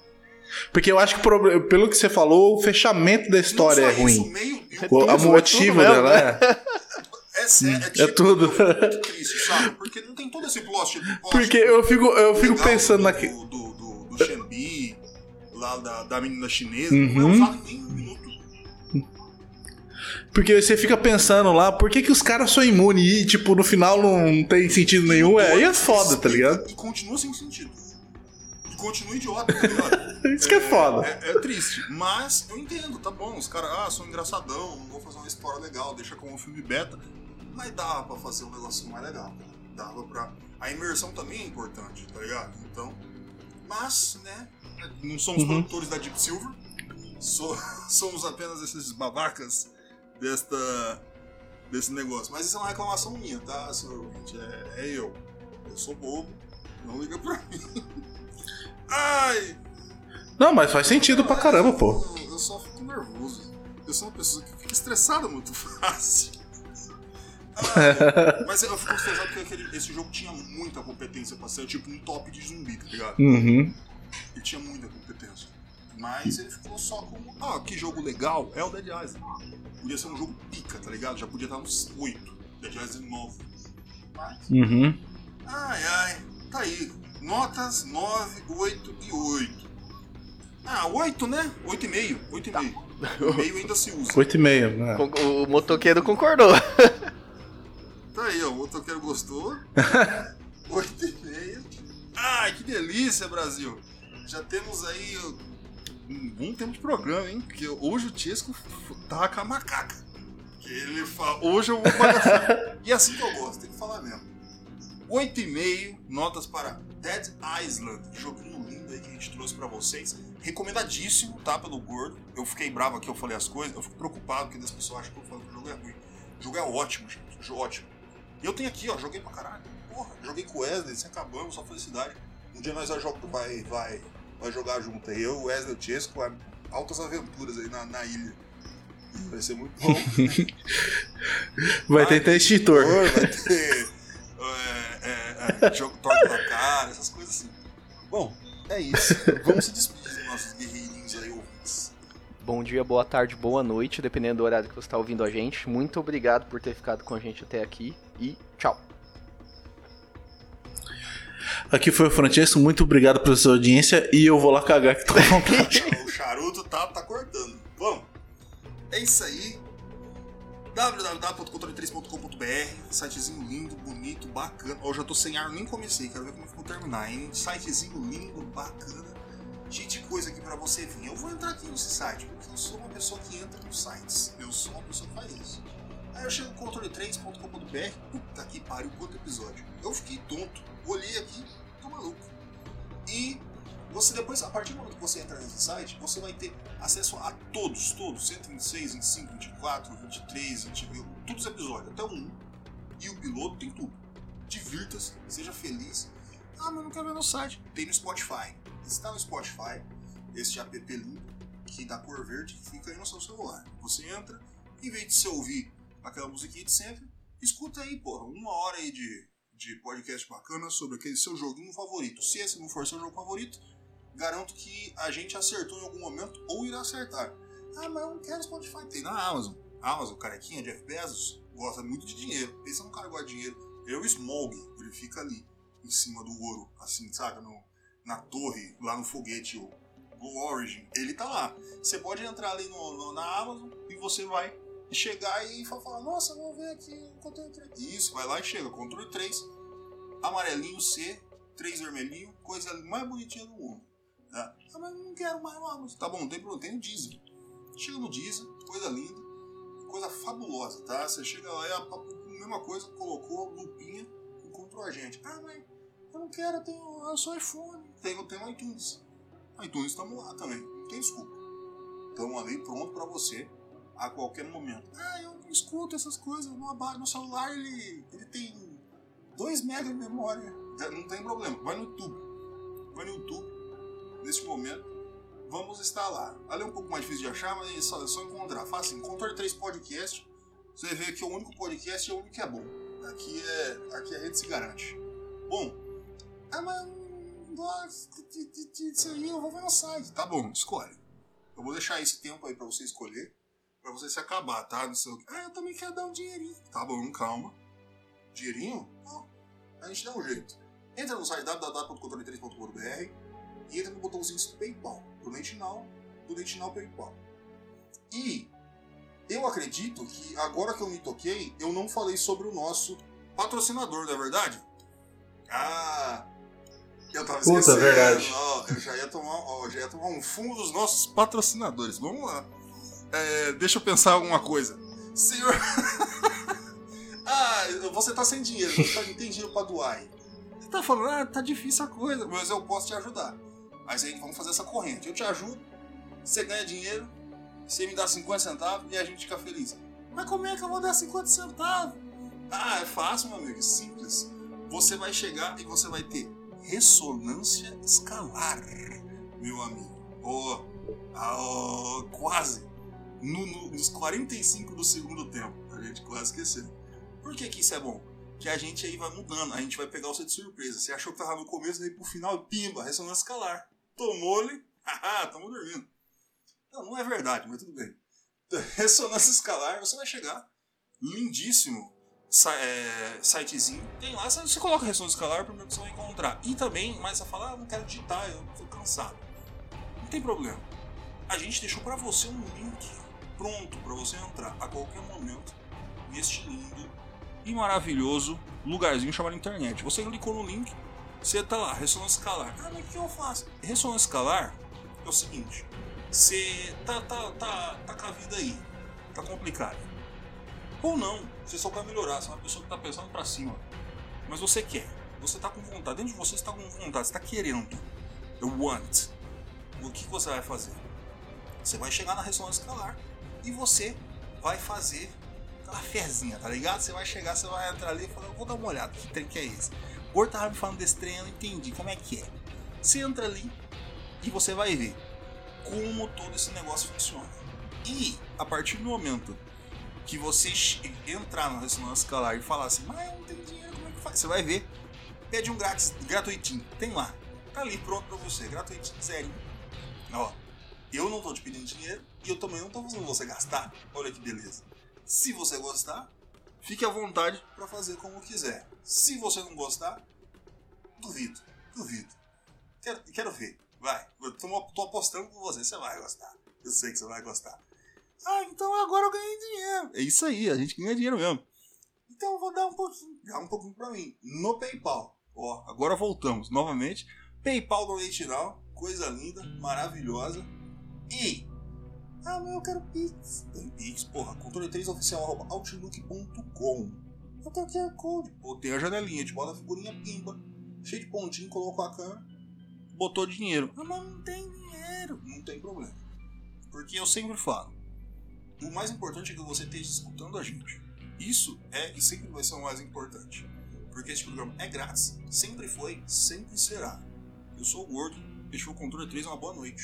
Speaker 3: Porque eu acho que, pelo que você falou, o fechamento da história é ruim.
Speaker 1: o meio e o
Speaker 2: tudo,
Speaker 3: a
Speaker 2: é
Speaker 3: motivo
Speaker 2: tudo mesmo,
Speaker 3: dela é.
Speaker 1: É sério, é,
Speaker 3: É
Speaker 1: tipo,
Speaker 3: tudo.
Speaker 1: muito triste, sabe? Porque não tem todo esse plot. plot
Speaker 3: Porque eu fico, eu fico pensando
Speaker 1: do,
Speaker 3: naque.
Speaker 1: Do, do, do, do Shenbi, lá da, da menina chinesa,
Speaker 3: Uhum.
Speaker 1: não é usado em nem um minuto.
Speaker 3: Porque você fica pensando lá, por que, que os caras são imunes e, tipo, no final não tem sentido nenhum? É, aí é foda, tá ligado?
Speaker 1: E continua sem sentido. E continua idiota, tá ligado? [laughs]
Speaker 3: Isso que é foda.
Speaker 1: É, é triste. Mas eu entendo, tá bom. Os caras, ah, são engraçadão, não vou fazer uma história legal, deixa como um filme beta. Mas dava pra fazer um negocinho mais legal, cara. Dava pra. A imersão também é importante, tá ligado? Então. Mas, né? Não somos
Speaker 3: Uhum.
Speaker 1: produtores da Deep Silver. So- [laughs] somos apenas esses babacas desta. desse negócio. Mas isso é uma reclamação minha, tá, senhor ouvinte? É, é eu. Eu sou bobo. Não liga pra mim. [laughs] Ai!
Speaker 3: Não, mas faz sentido pra caramba, pô.
Speaker 1: Eu, eu só fico nervoso. Eu sou uma pessoa que fica estressada muito [laughs] fácil. Ah, [laughs] mas eu fico estressado porque aquele- esse jogo tinha muita competência pra ser tipo um top de zumbi, tá ligado?
Speaker 3: Uhum.
Speaker 1: Ele tinha muita competência. Mas ele ficou só como, ah, que jogo legal, é o Dead Island. Podia ser um jogo pica, tá ligado? Já podia estar nos 8. Dead Island 9. Mas,
Speaker 3: Uhum.
Speaker 1: ai ai, tá aí. Notas 9, 8 e 8. Ah, 8, né? 8,5. 8,5. O meio ainda se usa.
Speaker 3: 8,5, né?
Speaker 2: O motoqueiro concordou.
Speaker 1: Tá aí, ó. O motoqueiro gostou. [laughs] 8,5. Ai, que delícia, Brasil. Já temos aí um bom tempo de programa, hein? Porque hoje o Tiesco tava com a macaca. Que ele fala, hoje eu vou e é assim que eu gosto, tem que falar mesmo. 8,5 notas para Dead Island, joguinho lindo aí que a gente trouxe pra vocês. Recomendadíssimo, tá? Pelo gordo. Eu fiquei bravo aqui, eu falei as coisas. Eu fico preocupado porque as pessoas acham que eu falo que o jogo é ruim. O jogo é ótimo, gente. O jogo é ótimo. E eu tenho aqui, ó, joguei pra caralho. Porra, joguei com o Wesley, se acabamos, só felicidade. Um dia nós vai, vai, vai, vai jogar junto aí. Eu, o Wesley o Chesco, altas aventuras aí na, na ilha. Vai ser muito bom. [laughs]
Speaker 3: Vai ter até extintor.
Speaker 1: Vai ter é, é, é, jogo torto da cara, essas coisas assim. Bom, é isso. Vamos se despedir dos nossos guerreirinhos aí, ouvintes.
Speaker 2: Bom dia, boa tarde, boa noite, dependendo do horário que você está ouvindo a gente. Muito obrigado por ter ficado com a gente até aqui e tchau.
Speaker 3: Aqui foi o Francesco, muito obrigado pela sua audiência e eu vou lá cagar que tô com [laughs] vontade.
Speaker 1: O charuto tá, tá cortando. Bom, é isso aí. www.controle3.com.br Sitezinho lindo, bonito, bacana. Ó, eu já tô sem ar, nem comecei, quero ver como é que vou terminar, hein? Sitezinho lindo, bacana. Cheio de coisa aqui pra você vir. Eu vou entrar aqui nesse site, porque eu sou uma pessoa que entra nos sites. Eu sou uma pessoa que faz isso. Aí eu chego no controle3.com.br, puta que pariu, quanto episódio. Eu fiquei tonto, olhei aqui, tô maluco. E você depois, a partir do momento que você entra nesse site, você vai ter acesso a todos, todos, 126, 25, 24, 23, 20, todos os episódios, até o 1. E o piloto tem tudo. Divirta-se, seja feliz. Ah, mas não quero ver no site. Tem no Spotify. Está no Spotify, este app lindo, que dá cor verde, que fica aí no seu celular. Você entra, em vez de você ouvir aquela musiquinha de sempre, escuta aí, porra, uma hora aí de, de podcast bacana sobre aquele seu joguinho favorito. Se esse não for seu jogo favorito, garanto que a gente acertou em algum momento ou irá acertar. Ah, mas eu não quero Spotify. Tem na Amazon. Amazon, carequinha, Jeff Bezos, gosta muito de dinheiro. Pensa num cara que gosta de dinheiro. Eu, o Smog, ele fica ali, em cima do ouro, assim, sabe? No, na torre, lá no foguete, o Origin. Ele tá lá. Você pode entrar ali no, no- na Amazon e você vai chegar e fa- falar, nossa, vou ver aqui o controle 3. Isso, vai lá e chega, controle 3, amarelinho C, 3 vermelhinho, coisa mais bonitinha do mundo. Tá? Ah, mas não quero mais o Amazon. Tá bom, não tem problema, tem o Deezer. Chega no Deezer, coisa linda, coisa fabulosa, tá? Você chega lá e a, a mesma coisa, colocou lupinha, encontrou a gente. Ah, mas eu não quero, eu, tenho, eu sou iPhone. Tem, eu tenho iTunes. iTunes estamos lá também, não tem desculpa. Estamos ali pronto pra você a qualquer momento. Ah, eu não escuto essas coisas, não. Meu celular ele, ele tem 2 MB de memória. Não tem problema, vai no YouTube. Vai no YouTube, neste momento. Vamos lá. Ali é um pouco mais difícil de achar, mas é só, é só encontrar. Faz assim, Controle 3 Podcast. Você vê que o único podcast é o único que é bom. Aqui é aqui a gente se garante. Bom, ah, mas disso aí, eu vou ver no site. Tá bom, escolhe. Eu vou deixar esse tempo aí pra você escolher. Pra você se acabar, tá? No seu... Ah, eu também quero dar um dinheirinho. Tá bom, calma. Dinheirinho? Não. A gente dá um jeito. Entra no site www.controle3.com.br e entra no botãozinho do PayPal. Donate Now, Donate Now PayPal. E eu acredito que agora que eu me toquei, eu não falei sobre o nosso patrocinador, não é verdade? Ah, eu tava
Speaker 3: Puta,
Speaker 1: esquecendo.
Speaker 3: verdade.
Speaker 1: Ó, eu já ia, tomar, ó, já ia tomar um fumo dos nossos patrocinadores. Vamos lá. É, deixa eu pensar alguma coisa. Senhor. [laughs] ah, você tá sem dinheiro, você não tem dinheiro pra doar aí. Você tá falando, ah, tá difícil a coisa, mas eu posso te ajudar. Mas aí vamos fazer essa corrente. Eu te ajudo, você ganha dinheiro, você me dá 50 centavos e a gente fica feliz. Mas como é que eu vou dar 50 centavos? Ah, é fácil, meu amigo, é simples. Você vai chegar e você vai ter ressonância escalar, meu amigo. Oh, oh, quase. No- no- nos 45 do segundo tempo. A gente quase esqueceu. Por que, que isso é bom? Que a gente aí vai mudando, a gente vai pegar você de surpresa. Você achou que tava no começo, daí pro final, pimba, ressonância escalar. Tomou-lhe, [laughs] haha, tamo dormindo. Não, não é verdade, mas tudo bem. [laughs] Ressonância escalar, você vai chegar, lindíssimo é, sitezinho. Tem lá, você coloca ressonância escalar, primeiro que você vai encontrar. E também, mas você fala, ah, não quero digitar, eu tô cansado. Não tem problema. A gente deixou pra você um link pronto pra você entrar a qualquer momento neste lindo e maravilhoso lugarzinho chamado internet. Você clicou no link, você tá lá, ressonância escalar. Ah, mas o que eu faço? Ressonância escalar é o seguinte: você tá, tá, tá, tá com a vida aí, tá complicado. Ou não, você só quer melhorar, você é uma pessoa que tá pensando pra cima. Mas você quer, você tá com vontade, dentro de você você tá com vontade, você tá querendo. Eu want. O que você vai fazer? Você vai chegar na ressonância escalar e você vai fazer aquela fezinha, tá ligado? Você vai chegar, você vai entrar ali e falar, vou dar uma olhada, que trem que é esse? O Gordo tava me falando desse trem, eu não entendi, como é que é? Você entra ali e você vai ver como todo esse negócio funciona. E a partir do momento que você entrar no restaurante escalar e falar assim, mas eu não tenho dinheiro, como é que faz? Você vai ver, pede um grátis, gratuitinho, tem lá, tá ali pronto pra você, gratuitinho, sério. Ó, eu não tô te pedindo dinheiro e eu também não tô fazendo você gastar. Olha que beleza. Se você gostar, fique à vontade pra fazer como quiser. Se você não gostar, duvido, duvido. Quero, quero ver, vai. Eu tô, tô apostando com você, você vai gostar. Eu sei que você vai gostar. Ah, então agora eu ganhei dinheiro. É isso aí, a gente ganha dinheiro mesmo. Então eu vou dar um pouquinho, dá um pouquinho pra mim. No PayPal. Ó, agora voltamos novamente. PayPal do Leite coisa linda, maravilhosa. E. Ah, mas eu quero Pix. Tem Pix, porra. Controle 3 oficial, arroba outlook.com. Eu tenho QR Code. Tem a janelinha, te bota a figurinha pimba, cheio de pontinho, colocou a câmera, botou dinheiro. Ah, mas não tem dinheiro. Não tem problema. Porque eu sempre falo. O mais importante é que você esteja escutando a gente. Isso é e sempre vai ser o mais importante. Porque esse programa é grátis, sempre foi, sempre será. Eu sou o Gordo, este foi o Controle 3, uma boa noite.